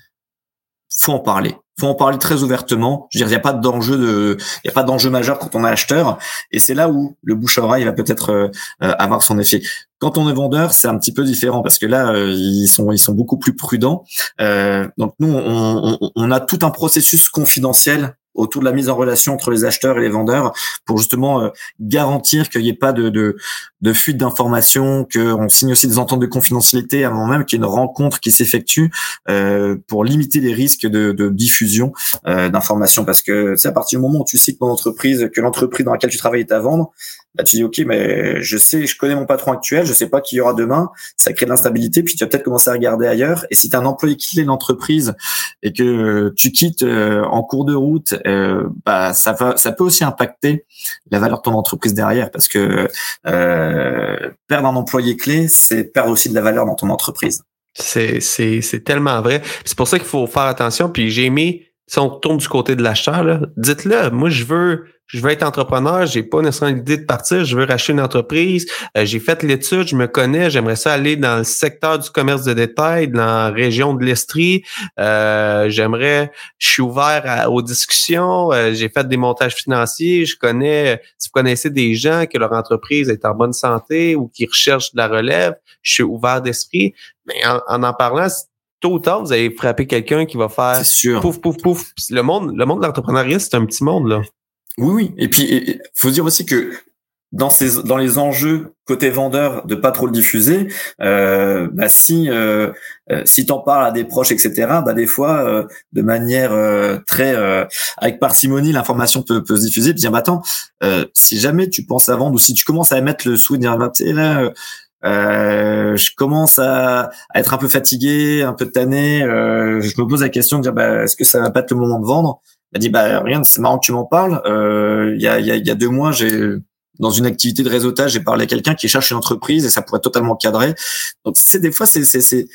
faut en parler. Faut en parler très ouvertement. Je veux dire, il n'y a pas d'enjeu de, il y a pas d'enjeu majeur quand on est acheteur. Et c'est là où le bouche à oreille va peut-être euh, euh, avoir son effet. Quand on est vendeur, c'est un petit peu différent parce que là, euh, ils sont, ils sont beaucoup plus prudents. donc nous, on, on, on, a tout un processus confidentiel autour de la mise en relation entre les acheteurs et les vendeurs pour justement euh, garantir qu'il n'y ait pas de, de, fuite d'informations, qu'on signe aussi des ententes de confidentialité avant même qu'il y ait une rencontre qui s'effectue euh, pour limiter les risques de, diffusion euh, d'informations. Parce que c'est à partir du moment où tu sais que ton entreprise, que l'entreprise dans laquelle tu travailles est à vendre, bah, tu dis ok mais je sais je connais mon patron actuel je sais pas qui y aura demain ça crée de l'instabilité puis tu vas peut-être commencer à regarder ailleurs. Et si tu as un employé qui est l'entreprise et que tu quittes euh, en cours de route euh, bah ça va ça peut aussi impacter la valeur de ton entreprise derrière parce que euh, perdre un employé clé c'est perdre aussi de la valeur dans ton entreprise. C'est c'est c'est tellement vrai. C'est pour ça qu'il faut faire attention. Puis j'ai aimé si on tourne du côté de l'achat dites-le moi je veux je veux être entrepreneur, j'ai pas nécessairement l'idée de partir, je veux racheter une entreprise, euh, j'ai fait l'étude, je me connais, j'aimerais ça aller dans le secteur du commerce de détail, dans la région de l'Estrie, euh, j'aimerais, je suis ouvert aux discussions, euh, j'ai fait des montages financiers, je connais, si vous connaissez des gens que leur entreprise est en bonne santé ou qui recherchent de la relève, je suis ouvert d'esprit, mais en en, parlant, tôt ou tard, vous allez frapper quelqu'un qui va faire pouf, pouf, pouf. Le monde, le monde de l'entrepreneuriat, c'est un petit monde, là. Oui, oui. Et puis, il faut dire aussi que dans ces dans les enjeux côté vendeur de pas trop le diffuser euh, bah si euh, euh si t'en parles à des proches etc bah des fois euh, de manière euh, très avec parcimonie l'information peut, peut se diffuser puis bah attends si jamais tu penses à vendre ou si tu commences à mettre le sou dire bah, là je commence à, à, être un peu fatigué un peu tanné je me pose la question de dire bah est-ce que ça va pas être le moment de vendre? Elle dit bah rien c'est marrant que tu m'en parles il y a il y a, y a deux mois j'ai dans une activité de réseautage, j'ai parlé à quelqu'un qui cherche une entreprise et ça pourrait totalement cadrer. Donc c'est des fois c'est c'est c'est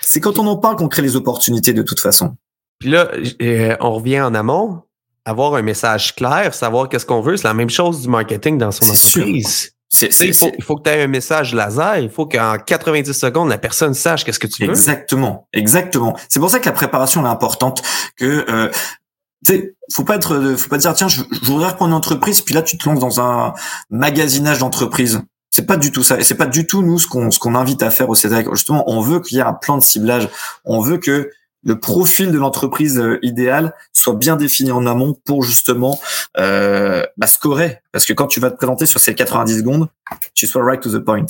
c'est quand on en parle qu'on crée les opportunités de toute façon. Puis là, euh, on revient en amont, avoir un message clair, savoir qu'est-ce qu'on veut, c'est la même chose du marketing dans son entreprise. C'est, il, faut, il faut que tu aies un message laser, il faut qu'en 90 secondes, la personne sache qu'est-ce que tu veux. Exactement, exactement. C'est pour ça que la préparation est importante, que euh, sais, faut pas être, faut pas dire tiens, je, je voudrais reprendre une entreprise, puis là tu te lances dans un magasinage d'entreprise. C'est pas du tout ça, et c'est pas du tout nous ce qu'on ce qu'on invite à faire au CEDEC. Justement, on veut qu'il y ait un plan de ciblage. On veut que le profil de l'entreprise euh, idéale soit bien défini en amont pour justement euh, bah, scorer. Parce que quand tu vas te présenter sur ces 90 secondes, tu sois right to the point.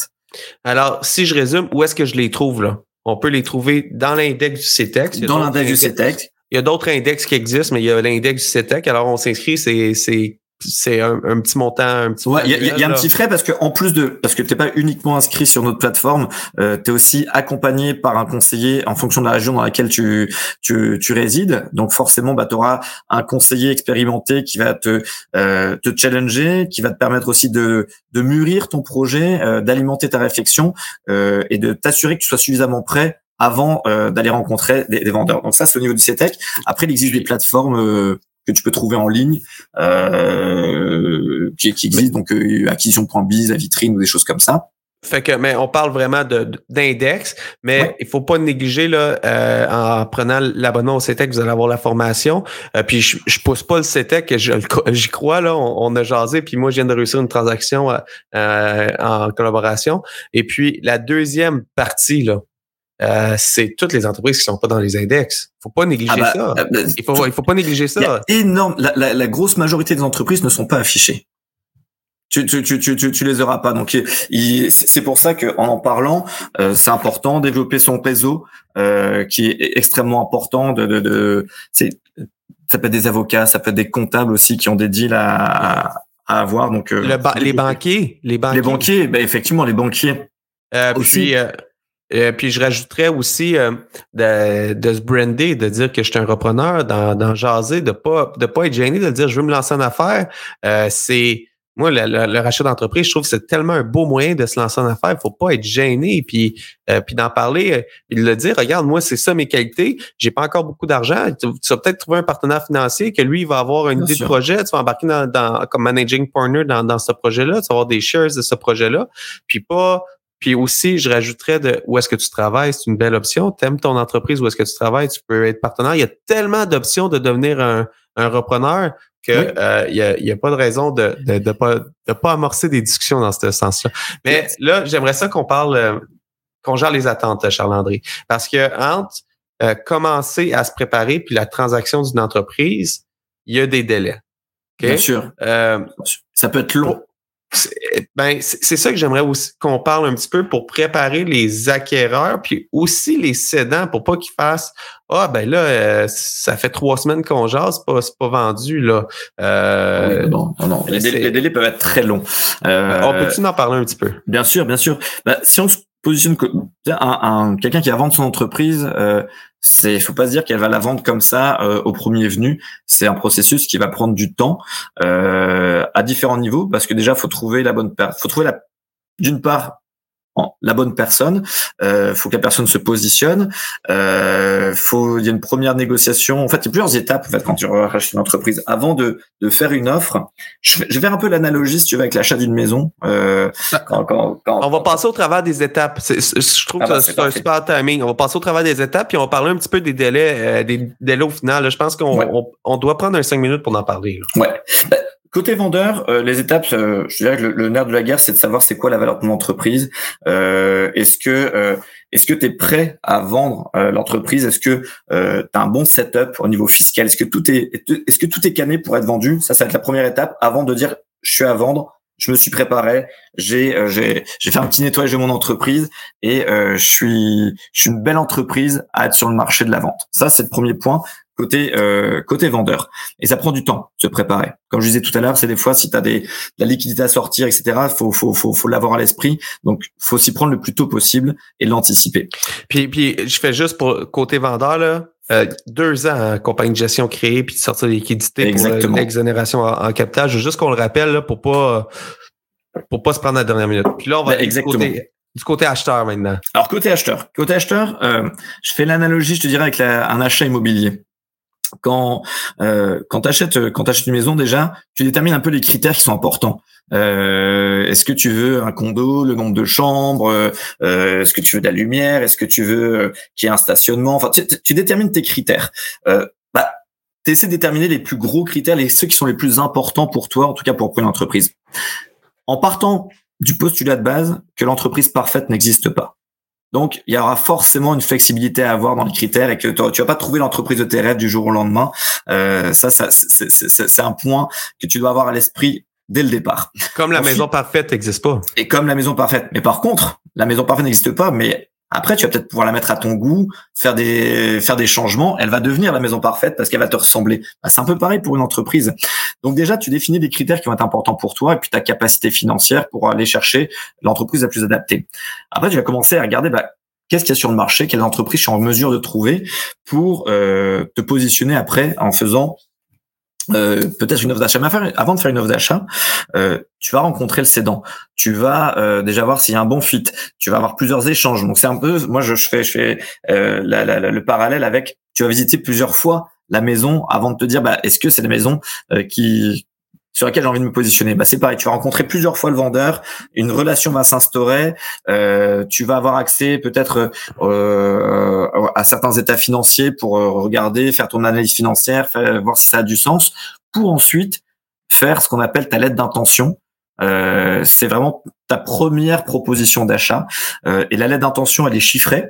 Alors, si je résume, où est-ce que je les trouve là? On peut les trouver dans l'index du CETEC. Dans l'index du CETEC. Il y a d'autres index qui existent, mais il y a l'index du CETEC. Alors, on s'inscrit, c'est, c'est, c'est un, petit montant, un petit. Ouais, il y, a, un petit frais parce que en plus de parce que t'es pas uniquement inscrit sur notre plateforme, euh, tu es aussi accompagné par un conseiller en fonction de la région dans laquelle tu tu, tu résides. Donc forcément, bah auras un conseiller expérimenté qui va te euh, te challenger, qui va te permettre aussi de de mûrir ton projet, euh, d'alimenter ta réflexion euh, et de t'assurer que tu sois suffisamment prêt avant euh, d'aller rencontrer des, vendeurs. Donc ça, c'est au niveau du CETEC. Après, il existe des plateformes euh, que tu peux trouver en ligne euh, qui, qui existent, donc euh, acquisition.biz, la vitrine ou des choses comme ça. Fait que, mais on parle vraiment d'index, mais il faut pas négliger là, euh, en prenant l'abonnement au CETEC, vous allez avoir la formation. Euh, puis je, je pousse pas le CETEC, j'y crois là, on, a jasé, puis moi je viens de réussir une transaction euh, en collaboration. Et puis la deuxième partie là, euh, c'est toutes les entreprises qui sont pas dans les index. Faut pas négliger ah bah, ça. Euh, bah, il faut, il faut pas négliger ça. énorme. La, la, la, grosse majorité des entreprises ne sont pas affichées. Tu, tu, tu, tu, tu les auras pas. Donc, c'est pour ça qu'en en parlant, euh, c'est important développer son réseau, euh, qui est extrêmement important. De, de, de c'est ça peut être des avocats, ça peut être des comptables aussi qui ont des deals à, à avoir. Donc, les banquiers, les banquiers. Les banquiers, ben effectivement, les banquiers. aussi. Puis, et puis je rajouterais aussi euh, de, de, se brander, de dire que je suis un repreneur, d'en jaser, de pas de pas être gêné, de dire je veux me lancer en affaires. Euh, c'est moi le, rachat d'entreprise, je trouve que c'est tellement un beau moyen de se lancer en affaires. Il faut pas être gêné, puis euh, puis d'en parler, puis de le dire. Regarde, moi c'est ça mes qualités. J'ai pas encore beaucoup d'argent. Tu, vas peut-être trouver un partenaire financier que lui il va avoir une idée de projet. Tu vas embarquer dans, dans comme managing partner dans, dans ce projet-là. Tu vas avoir des shares de ce projet-là. Puis pas puis aussi, je rajouterais de où est-ce que tu travailles, c'est une belle option. T'aimes ton entreprise, où est-ce que tu travailles, tu peux être partenaire. Il y a tellement d'options de devenir un, un repreneur que euh, il, y a, y, a, pas de raison de de, de pas de pas amorcer des discussions dans ce sens-là. Mais là, j'aimerais ça qu'on parle euh, qu'on gère les attentes, Charles André, parce que entre euh, commencer à se préparer puis la transaction d'une entreprise, il y a des délais. Bien sûr. ça peut être long. Ben, c'est ça que j'aimerais aussi qu'on parle un petit peu pour préparer les acquéreurs, puis aussi les cédants, pour pas qu'ils fassent Ah ben là, euh, ça fait trois semaines qu'on jase, c'est pas, pas vendu. là. Euh, non, non, Les, délais, peuvent être très longs. Euh, on peut-tu en parler un petit peu? Bien sûr, bien sûr. Ben, si on se positionne un, un quelqu'un qui va vendre son entreprise, euh, c'est faut pas se dire qu'elle va la vendre comme ça euh, au premier venu. C'est un processus qui va prendre du temps euh, à différents niveaux parce que déjà faut trouver la bonne faut trouver la d'une part la bonne personne. Euh, faut que la personne se positionne. Euh, faut il y a une première négociation. En fait, il y a plusieurs étapes en fait quand tu rachètes une entreprise. Avant de, de faire une offre, je, vais faire un peu l'analogie si tu veux avec l'achat d'une maison. Euh, quand, quand, on va passer au travers des étapes. je trouve ah que bah, c'est un super timing. On va passer au travers des étapes puis on va parler un petit peu des délais, euh, des délais au final. Je pense qu'on on, doit prendre un cinq minutes pour en parler. Là. Ouais. Ben, Côté vendeur, euh, les étapes, euh, je dirais que le, nerf de la guerre, c'est de savoir c'est quoi la valeur de ton entreprise. Euh, est-ce que est-ce que tu es prêt à vendre l'entreprise? Est-ce que tu as un bon setup au niveau fiscal? Est-ce que tout est est-ce que tout est canné pour être vendu? Ça, ça va être la première étape avant de dire je suis à vendre, je me suis préparé, j'ai euh, j'ai j'ai fait un petit nettoyage de mon entreprise et euh, je suis je suis une belle entreprise à être sur le marché de la vente. Ça c'est le premier point côté euh, côté vendeur et ça prend du temps de se préparer. Comme je disais tout à l'heure, c'est des fois si tu as des de la liquidité à sortir etc. faut faut faut faut l'avoir à l'esprit donc faut s'y prendre le plus tôt possible et l'anticiper. Puis puis je fais juste pour côté vendeur là. Euh, deux ans en compagnie de gestion créée puis de sortir des liquidités pour euh, l'exonération en, en, capital. Juste qu'on le rappelle là, pour pas pour pas se prendre à la dernière minute. Puis là, on va ben, du, côté, du côté acheteur maintenant. Alors côté acheteur, côté acheteur, euh, je fais l'analogie, je te dirais, avec un achat immobilier. Quand euh, quand t'achètes quand t'achètes une maison déjà, tu détermines un peu les critères qui sont importants. Euh, est-ce que tu veux un condo, le nombre de chambres, euh, est-ce que tu veux de la lumière, est-ce que tu veux qu'il y ait un stationnement? Enfin, tu, tu détermines tes critères. Euh, bah, tu essaies de déterminer les plus gros critères, les ceux qui sont les plus importants pour toi, en tout cas pour une entreprise. En partant du postulat de base que l'entreprise parfaite n'existe pas. Donc, il y aura forcément une flexibilité à avoir dans les critères et que tu vas pas trouver l'entreprise de tes rêves du jour au lendemain. Euh, ça, ça c'est un point que tu dois avoir à l'esprit dès le départ. Comme la maison parfaite n'existe pas. Et comme la maison parfaite. Mais par contre, la maison parfaite n'existe pas, mais après, tu vas peut-être pouvoir la mettre à ton goût, faire des faire des changements. Elle va devenir la maison parfaite parce qu'elle va te ressembler. Bah, c'est un peu pareil pour une entreprise. Donc déjà, tu définis des critères qui vont être importants pour toi et puis ta capacité financière pour aller chercher l'entreprise la plus adaptée. Après, tu vas commencer à regarder bah, qu'est-ce qu'il y a sur le marché, quelles entreprises je suis en mesure de trouver pour euh, te positionner après en faisant euh, peut-être une offre d'achat. Mais avant de faire une offre d'achat, euh, tu vas rencontrer le cédant. Tu vas euh, déjà voir s'il y a un bon fit. Tu vas avoir plusieurs échanges. Donc c'est un peu, moi je, fais, je le parallèle avec. Tu vas visiter plusieurs fois la maison avant de te dire, bah, est-ce que c'est la maison qui sur laquelle j'ai envie de me positionner. Bah, c'est pareil, tu vas rencontrer plusieurs fois le vendeur, une relation va s'instaurer, euh, tu vas avoir accès peut-être euh, à certains états financiers pour euh, regarder, faire ton analyse financière, voir si ça a du sens, pour ensuite faire ce qu'on appelle ta lettre d'intention. C'est vraiment ta première proposition d'achat. Et la lettre d'intention, elle est chiffrée,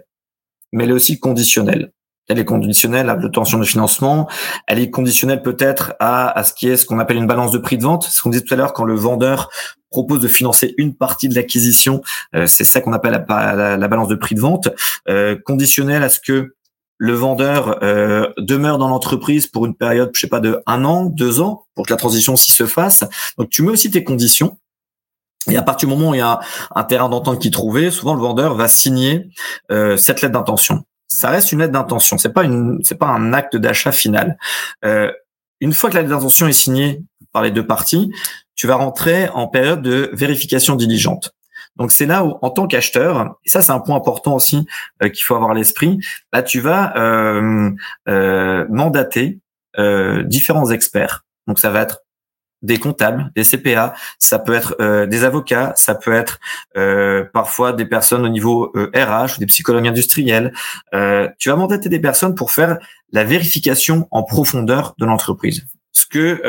mais elle est aussi conditionnelle elle est conditionnelle à l'obtention de financement, elle est conditionnelle peut-être à, à ce qui est ce qu'on appelle une balance de prix de vente. Ce qu'on disait tout à l'heure, quand le vendeur propose de financer une partie de l'acquisition, euh, c'est ça qu'on appelle la, la, balance de prix de vente, euh, conditionnelle à ce que le vendeur euh, demeure dans l'entreprise pour une période, je sais pas, de un an, deux ans, pour que la transition s'y se fasse. Donc tu mets aussi tes conditions. Et à partir du moment où il y a un, terrain d'entente qui est trouvé, souvent le vendeur va signer euh, cette lettre d'intention ça reste une lettre d'intention. C'est pas une, c'est pas un acte d'achat final. Euh, une fois que la lettre d'intention est signée par les deux parties, tu vas rentrer en période de vérification diligente. Donc c'est là où, en tant qu'acheteur, et ça c'est un point important aussi euh, qu'il faut avoir à l'esprit, là tu vas euh, mandater différents experts. Donc ça va être des comptables, des CPA, ça peut être euh, des avocats, ça peut être euh, parfois des personnes au niveau RH euh, ou des psychologues industriels. tu vas mandater des personnes pour faire la vérification en profondeur de l'entreprise. Ce que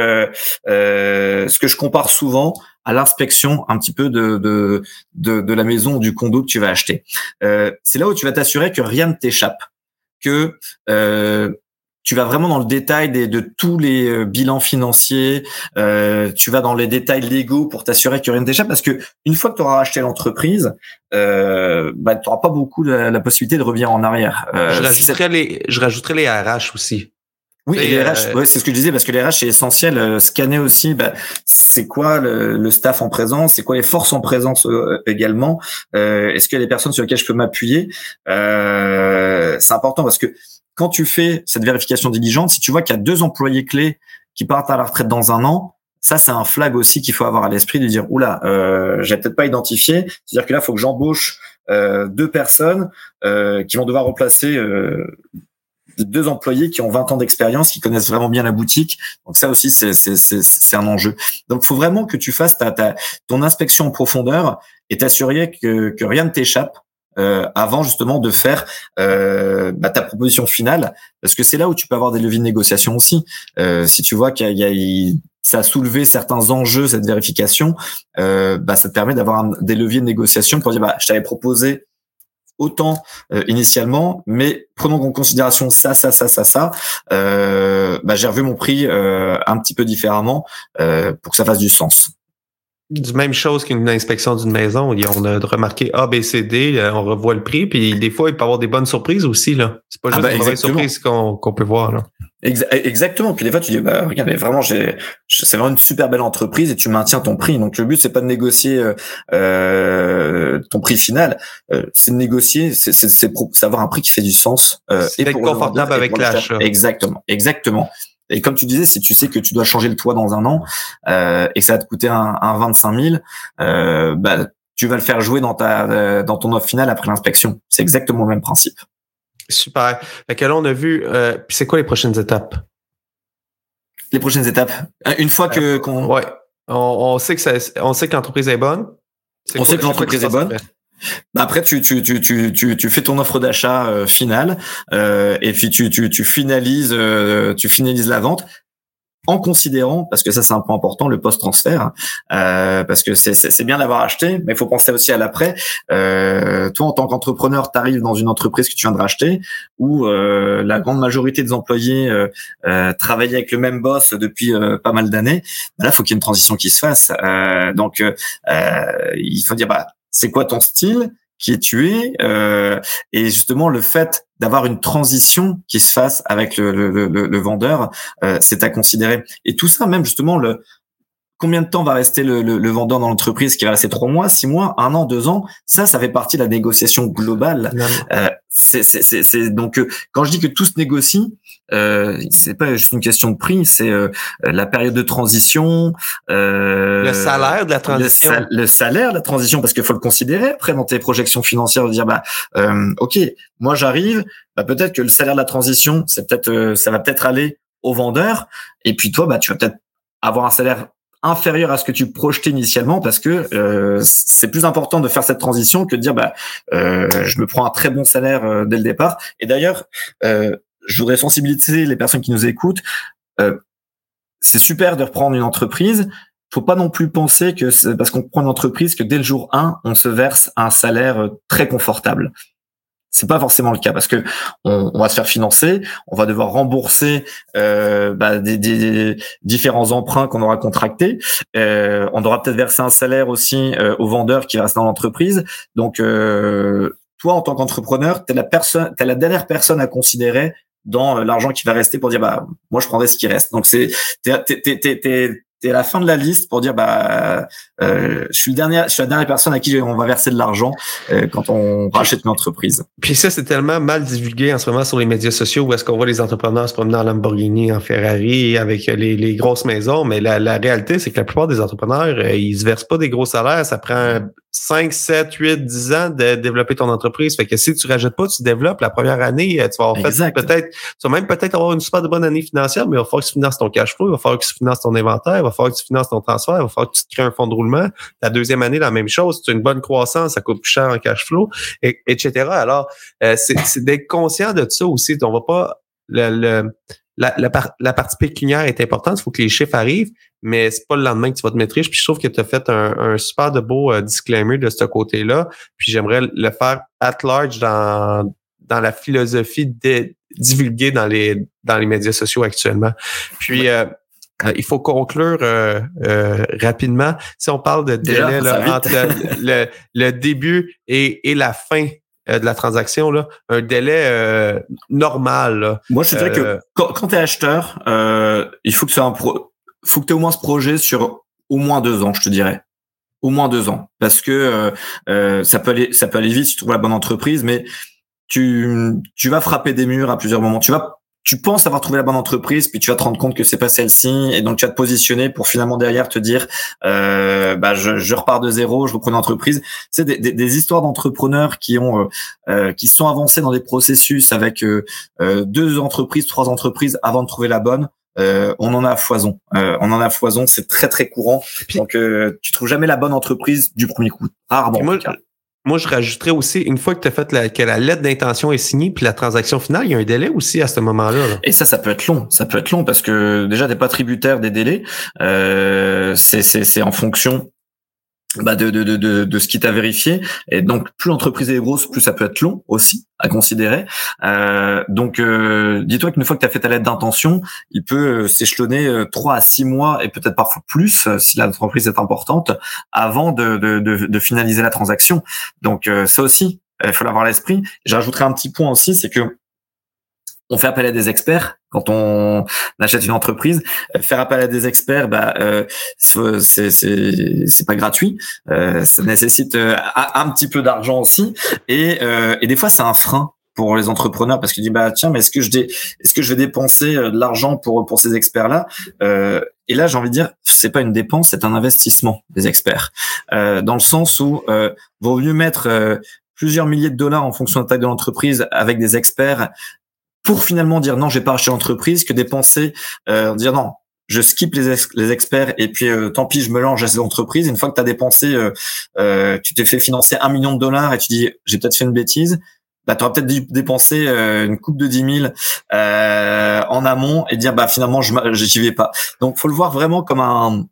ce que je compare souvent à l'inspection un petit peu de, de, de, de, la maison ou du condo que tu vas acheter. c'est là où tu vas t'assurer que rien ne t'échappe, que tu vas vraiment dans le détail des, de tous les euh, bilans financiers, euh, tu vas dans les détails légaux pour t'assurer que rien ne t'échappe, parce que une fois que tu auras acheté l'entreprise, euh, bah, tu n'auras pas beaucoup la, la, possibilité de revenir en arrière. Euh, je, rajouterais les, je rajouterais les RH aussi. Oui, et les RH, ouais, c'est ce que je disais parce que les RH c'est essentiel. Euh, scanner aussi, bah, c'est quoi le, le, staff en présence, c'est quoi les forces en présence également. Est-ce qu'il y a des personnes sur lesquelles je peux m'appuyer C'est important parce que quand tu fais cette vérification diligente, si tu vois qu'il y a deux employés clés qui partent à la retraite dans un an, ça c'est un flag aussi qu'il faut avoir à l'esprit de dire oula, euh, j'ai peut-être pas identifié. C'est-à-dire que là, il faut que j'embauche euh, deux personnes euh, qui vont devoir remplacer euh, deux employés qui ont 20 ans d'expérience, qui connaissent vraiment bien la boutique. Donc ça aussi, c'est un enjeu. Donc il faut vraiment que tu fasses ta, ton inspection en profondeur et t'assurer que rien ne t'échappe euh, avant justement de faire euh, bah, ta proposition finale, parce que c'est là où tu peux avoir des leviers de négociation aussi. Euh, si tu vois qu'il y, a, ça a soulevé certains enjeux cette vérification, euh, bah, ça te permet d'avoir des leviers de négociation pour dire bah, je t'avais proposé autant euh, initialement, mais prenons en considération ça, ça, ça, ça, ça. Euh, bah, j'ai revu mon prix un petit peu différemment pour que ça fasse du sens. Du même chose qu'une inspection d'une maison. On a remarqué A, B, C, D, euh, on revoit le prix, puis des fois, il peut y avoir des bonnes surprises aussi. là. C'est pas Ah juste bah, des mauvaises surprises qu'on peut voir. Là. Exa- Exactement. Puis des fois, tu dis, bah, vraiment, j'ai, c'est vraiment une super belle entreprise et tu maintiens ton prix. Donc le but, c'est pas de négocier euh, euh, ton prix final, euh, c'est de négocier, c'est, c'est, c'est, pro- c'est avoir un prix qui fait du sens. Euh, d'être pour le confortable et avec l'achat. Exactement, exactement. Et comme tu disais, si tu sais que tu dois changer le toit dans un an euh, et que ça va te coûter un, un 25 000, euh, bah, tu vas le faire jouer dans ta euh, dans ton offre finale après l'inspection. C'est exactement le même principe. Super. Fait que là, on a vu. Euh, c'est quoi les prochaines étapes? Les prochaines étapes. Euh, Une fois que qu'on Ouais. On, on sait que ça, on sait que l'entreprise est bonne. On quoi- sait que l'entreprise est bonne. après? Après, tu, tu, tu, tu, tu, tu fais ton offre d'achat euh, finale euh, et puis tu, tu, tu finalises, euh, tu finalises la vente en considérant, parce que ça c'est un point important, le post-transfert, euh, parce que c'est- bien d'avoir acheté, mais il faut penser aussi à l'après. Euh, toi, en tant qu'entrepreneur, tu arrives dans une entreprise que tu viens de racheter, où euh, la grande majorité des employés euh, euh, avec le même boss depuis euh, pas mal d'années. Bah là, il faut qu'il y ait une transition qui se fasse. Euh, donc, il faut dire, bah, c'est quoi ton style qui est tué euh, et justement le fait d'avoir une transition qui se fasse avec le, vendeur euh, c'est à considérer. Et tout ça même justement le combien de temps va rester le, le, le vendeur dans l'entreprise qui va rester trois mois six mois un an deux ans ça ça fait partie de la négociation globale euh, c'est donc euh, quand je dis que tout se négocie euh, c'est pas juste une question de prix c'est euh, la période de transition euh, Le salaire de la le, transition. sal- le salaire, la transition, parce qu'il faut le considérer après dans tes projections financières de dire bah euh, ok, moi j'arrive, bah, peut-être que le salaire de la transition, c'est peut-être euh, ça va peut-être aller au vendeur, et puis toi bah tu vas peut-être avoir un salaire inférieur à ce que tu projetais initialement parce que euh, c'est plus important de faire cette transition que de dire bah euh, je me prends un très bon salaire euh, dès le départ et d'ailleurs je voudrais sensibiliser les personnes qui nous écoutent c'est super de reprendre une entreprise faut pas non plus penser que parce qu'on prend une entreprise que dès le jour 1, on se verse un salaire très confortable. C'est pas forcément le cas parce que on, on va se faire financer, on va devoir rembourser euh, bah, des, des différents emprunts qu'on aura contractés. Euh, on aura peut-être versé un salaire aussi euh, au vendeur qui reste dans l'entreprise. Donc euh, toi, en tant qu'entrepreneur, t'es la personne, t'es la dernière personne à considérer dans euh, l'argent qui va rester pour dire bah moi je prendrai ce qui reste. Donc c'est t'es t'es t'es à la fin de la liste pour dire bah euh, je suis le dernier, je suis la dernière personne à qui on va verser de l'argent euh, quand on rachète une entreprise. Puis ça, c'est tellement mal divulgué en ce moment sur les médias sociaux où est-ce qu'on voit les entrepreneurs se promener en Lamborghini, en Ferrari, avec les, les grosses maisons. Mais la, la réalité, c'est que la plupart des entrepreneurs, euh, ils se versent pas des gros salaires. Ça prend 5, 7, 8, 10 ans de développer ton entreprise. Fait que si tu rajoutes pas, tu développes la première année, euh, tu vas avoir fait peut-être, tu vas même peut-être avoir une super bonne année financière, mais il va falloir que tu finances ton cash flow, il va falloir que tu finances ton inventaire, il va falloir que tu finances ton transfert, il va falloir que tu te crées un fonds de roulement. La deuxième année, la même chose. Tu as une bonne croissance, ça coûte plus cher en cash flow, et- etc. Alors, euh, c'est c'est d'être conscient de ça aussi. On va pas le, le- la, la, par- la partie pécuniaire est importante. Il faut que les chiffres arrivent, mais c'est pas le lendemain que tu vas te mettre riche. Puis je trouve que tu as fait un, un super de beau euh, disclaimer de ce côté-là. Puis j'aimerais le faire at large dans, dans la philosophie de, divulguée dans les, dans les médias sociaux actuellement. Puis euh, euh, il faut conclure euh, euh, rapidement. Si on parle de délai là, entre vite. le, le début et, et la fin euh, de la transaction, là, un délai euh, normal. là. Moi, je dirais Euh, que quand, quand tu es acheteur, euh, il faut que tu un pro, faut que tu au moins ce projet sur au moins deux ans, je te dirais. Au moins deux ans. Parce que euh, euh, ça, peut aller, ça peut aller vite si tu trouves la bonne entreprise, mais tu, tu vas frapper des murs à plusieurs moments. Tu vas tu penses avoir trouvé la bonne entreprise, puis tu vas te rendre compte que c'est pas celle-ci, et donc tu vas te positionner pour finalement derrière te dire, euh, bah je, je repars de zéro, je reprends une entreprise. C'est des, des, des histoires d'entrepreneurs qui ont, euh, euh, qui sont avancés dans des processus avec euh, euh, deux entreprises, trois entreprises avant de trouver la bonne. Euh, on en a à foison. Euh, on en a à foison, c'est très très courant. Donc euh, tu trouves jamais la bonne entreprise du premier coup, rarement. Puis en moi, tout cas. Moi, je rajouterais aussi, une fois que tu as fait la, que la lettre d'intention est signée, puis la transaction finale, il y a un délai aussi à ce moment-là. là. Et ça, ça peut être long. Ça peut être long parce que déjà, t'es pas tributaire des délais. Euh, c'est en fonction bah de, de, de, de, ce qui t'a vérifié. Et donc, plus l'entreprise est grosse, plus ça peut être long aussi à considérer. Euh, donc, euh, dis-toi qu'une fois que tu as fait ta lettre d'intention, il peut euh, s'échelonner trois à six mois et peut-être parfois plus si l'entreprise est importante avant de, de, finaliser la transaction. Donc, ça aussi, il faut l'avoir à l'esprit. J'ajouterai un petit point aussi, c'est que on fait appel à des experts quand on achète une entreprise. Faire appel à des experts, bah, euh, c'est c'est pas gratuit. Euh, ça nécessite euh, un petit peu d'argent aussi, et, euh, et des fois c'est un frein pour les entrepreneurs parce qu'ils disent bah tiens mais est-ce que je est-ce que je vais dépenser de l'argent pour pour ces experts là et là j'ai envie de dire c'est pas une dépense c'est un investissement des experts dans le sens où vaut mieux mettre plusieurs milliers de dollars en fonction de la taille de l'entreprise avec des experts pour finalement dire non, j'ai pas acheté l'entreprise, que dépenser, euh, dire non, je skip les, les experts et puis euh, tant pis, je me lance à ces entreprises. Une fois que tu as dépensé, euh, euh, tu t'es fait financer un million de dollars et tu dis j'ai peut-être fait une bêtise, bah, tu auras peut-être dépensé euh, une coupe de 10 000 en amont et dire bah finalement je j'y vais pas. Donc faut le voir vraiment comme un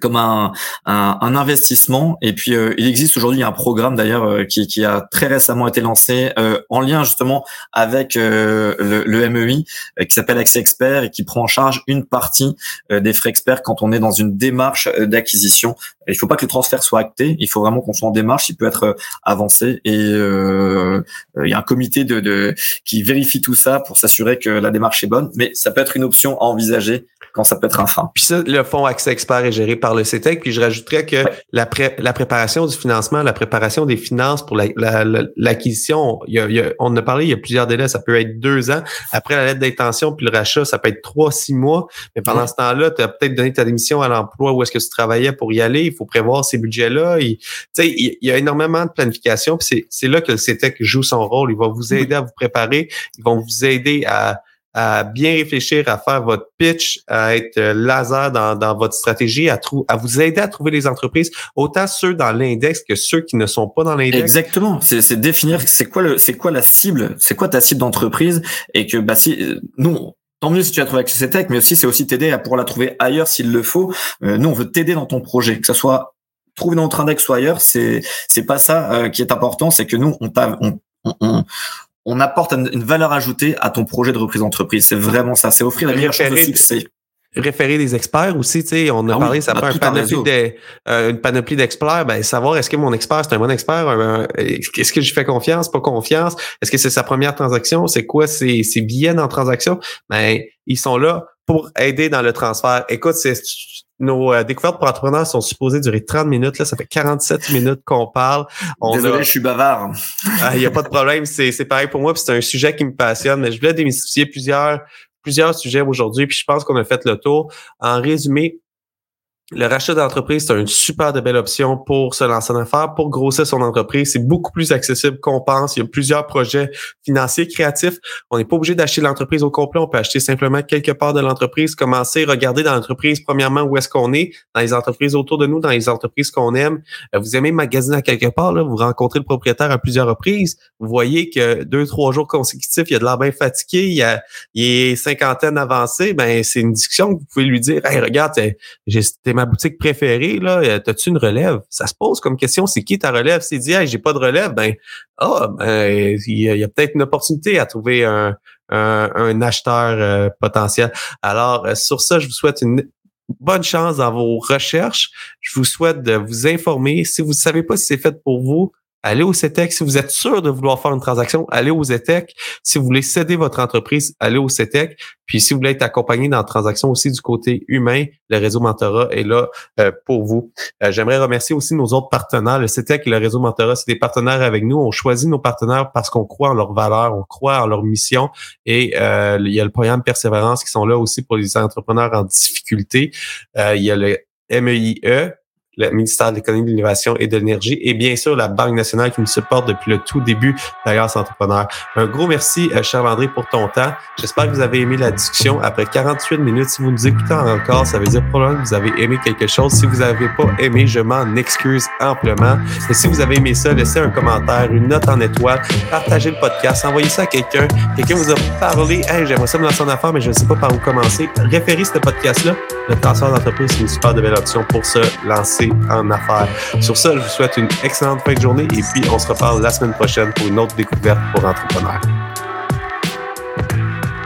comme un, un, un, investissement. Et puis, euh, il existe aujourd'hui un programme d'ailleurs euh, qui, qui, a très récemment été lancé euh, en lien justement avec le, le, MEI qui s'appelle Accès Expert et qui prend en charge une partie des frais experts quand on est dans une démarche d'acquisition. Il faut pas que le transfert soit acté, il faut vraiment qu'on soit en démarche, il peut être avancé et il y a un comité de, de, qui vérifie tout ça pour s'assurer que la démarche est bonne, mais ça peut être une option à envisager quand ça peut être. Puis ça, le fonds Accès Expert est géré par le CETEC. Puis je rajouterais que la, la préparation du financement, la préparation des finances pour l'acquisition, la, on en a parlé, il y a plusieurs délais. Ça peut être deux ans. Après la lettre d'intention puis le rachat, ça peut être trois, six mois. Mais pendant ce temps-là, tu as peut-être donné ta démission à l'emploi où est-ce que tu travaillais pour y aller. Il faut prévoir ces budgets-là. Tu sais, il, y a énormément de planification. Puis c'est là que le CETEC joue son rôle. Il va vous aider à vous préparer. Ils vont vous aider à à bien réfléchir, à faire votre pitch, à être euh, laser dans, dans votre stratégie, à, à vous aider à trouver les entreprises, autant ceux dans l'index que ceux qui ne sont pas dans l'index. Exactement, c'est définir c'est quoi le c'est quoi la cible, c'est quoi ta cible d'entreprise et que bah si euh, nous tant mieux si tu as trouvé avec CCTech, mais aussi c'est aussi t'aider à pouvoir la trouver ailleurs s'il le faut. Euh, nous on veut t'aider dans ton projet, que ce soit trouvé dans notre index ou ailleurs, c'est c'est pas ça qui est important, c'est que nous on, on, on, on apporte une valeur ajoutée à ton projet de reprise d'entreprise. C'est vraiment ça. C'est offrir la meilleure chance de succès référer des experts aussi, tu sais, on a ah parlé, ça panoplie de, euh, une panoplie d'experts, ben savoir est-ce que mon expert c'est un bon expert, est-ce que je fais confiance, pas confiance, est-ce que c'est sa première transaction, c'est quoi ses, ses billets dans transaction, ben ils sont là pour aider dans le transfert. Écoute, c'est nos euh, découvertes pour entrepreneurs sont supposées durer 30 minutes. Là, ça fait 47 minutes qu'on parle. Désolé, je suis bavard. Il n'y a pas de problème. C'est, c'est pareil pour moi. Puis c'est un sujet qui me passionne. Mais je voulais démystifier plusieurs, plusieurs sujets aujourd'hui. Puis je pense qu'on a fait le tour. En résumé, le rachat d'entreprise, c'est une super de belle option pour se lancer en affaires, pour grossir son entreprise. C'est beaucoup plus accessible qu'on pense. Il y a plusieurs projets financiers créatifs. On n'est pas obligé d'acheter l'entreprise au complet. On peut acheter simplement quelque part de l'entreprise, commencer, regarder dans l'entreprise, premièrement, où est-ce qu'on est, dans les entreprises autour de nous, dans les entreprises qu'on aime. Euh, vous aimez magasiner à quelque part, là, vous rencontrez le propriétaire à plusieurs reprises. Vous voyez que deux, trois jours consécutifs, il y a de l'air bien fatigué, il, y a, il est cinquantaine avancée. Ben, c'est une discussion que vous pouvez lui dire, regarde, j'ai ma boutique préférée, là, euh, as-tu une relève? Ça se pose comme question, c'est qui ta relève? C'est dit, hey, j'ai pas de relève, ben, ah, ben, il y a, peut-être une opportunité à trouver un, un, acheteur euh, potentiel. Alors, euh, sur ça, je vous souhaite une bonne chance dans vos recherches. Je vous souhaite de vous informer. Si vous ne savez pas si c'est fait pour vous, allez au CETEC. Si vous êtes sûr de vouloir faire une transaction, allez au CETEC. Si vous voulez céder votre entreprise, allez au CETEC. Puis si vous voulez être accompagné dans la transaction aussi du côté humain, le réseau Mentorat est là euh, pour vous. Euh, j'aimerais remercier aussi nos autres partenaires. Le CETEC et le réseau Mentorat, c'est des partenaires avec nous. On choisit nos partenaires parce qu'on croit en leurs valeurs, on croit en leur mission. Et euh, il y a le programme Persévérance qui sont là aussi pour les entrepreneurs en difficulté. il y a le MEIE, le ministère de l'économie, de l'innovation et de l'énergie et bien sûr la Banque nationale qui nous supporte depuis le tout début d'Alliance Entrepreneur. Un gros merci, euh, Charles-André, pour ton temps. J'espère que vous avez aimé la discussion. Après 48 minutes, si vous nous écoutez encore, ça veut dire probablement que vous avez aimé quelque chose. Si vous n'avez pas aimé, je m'en excuse amplement. Et si vous avez aimé ça, laissez un commentaire, une note en étoile, partagez le podcast, envoyez ça à quelqu'un. Quelqu'un vous a parlé, hey, j'aimerais ça me lancer en affaires, mais je ne sais pas par où commencer. Référez ce podcast-là. Le transfert d'entreprise, c'est une super belle option pour se lancer en affaires. Sur ça, je vous souhaite une excellente fin de journée et puis on se reparle la semaine prochaine pour une autre découverte pour entrepreneurs.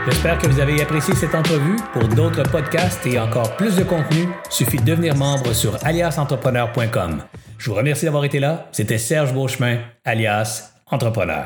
J'espère que vous avez apprécié cette entrevue. Pour d'autres podcasts et encore plus de contenu, suffit de devenir membre sur aliasentrepreneur.com. Je vous remercie d'avoir été là. C'était Serge Beauchemin, alias Entrepreneur.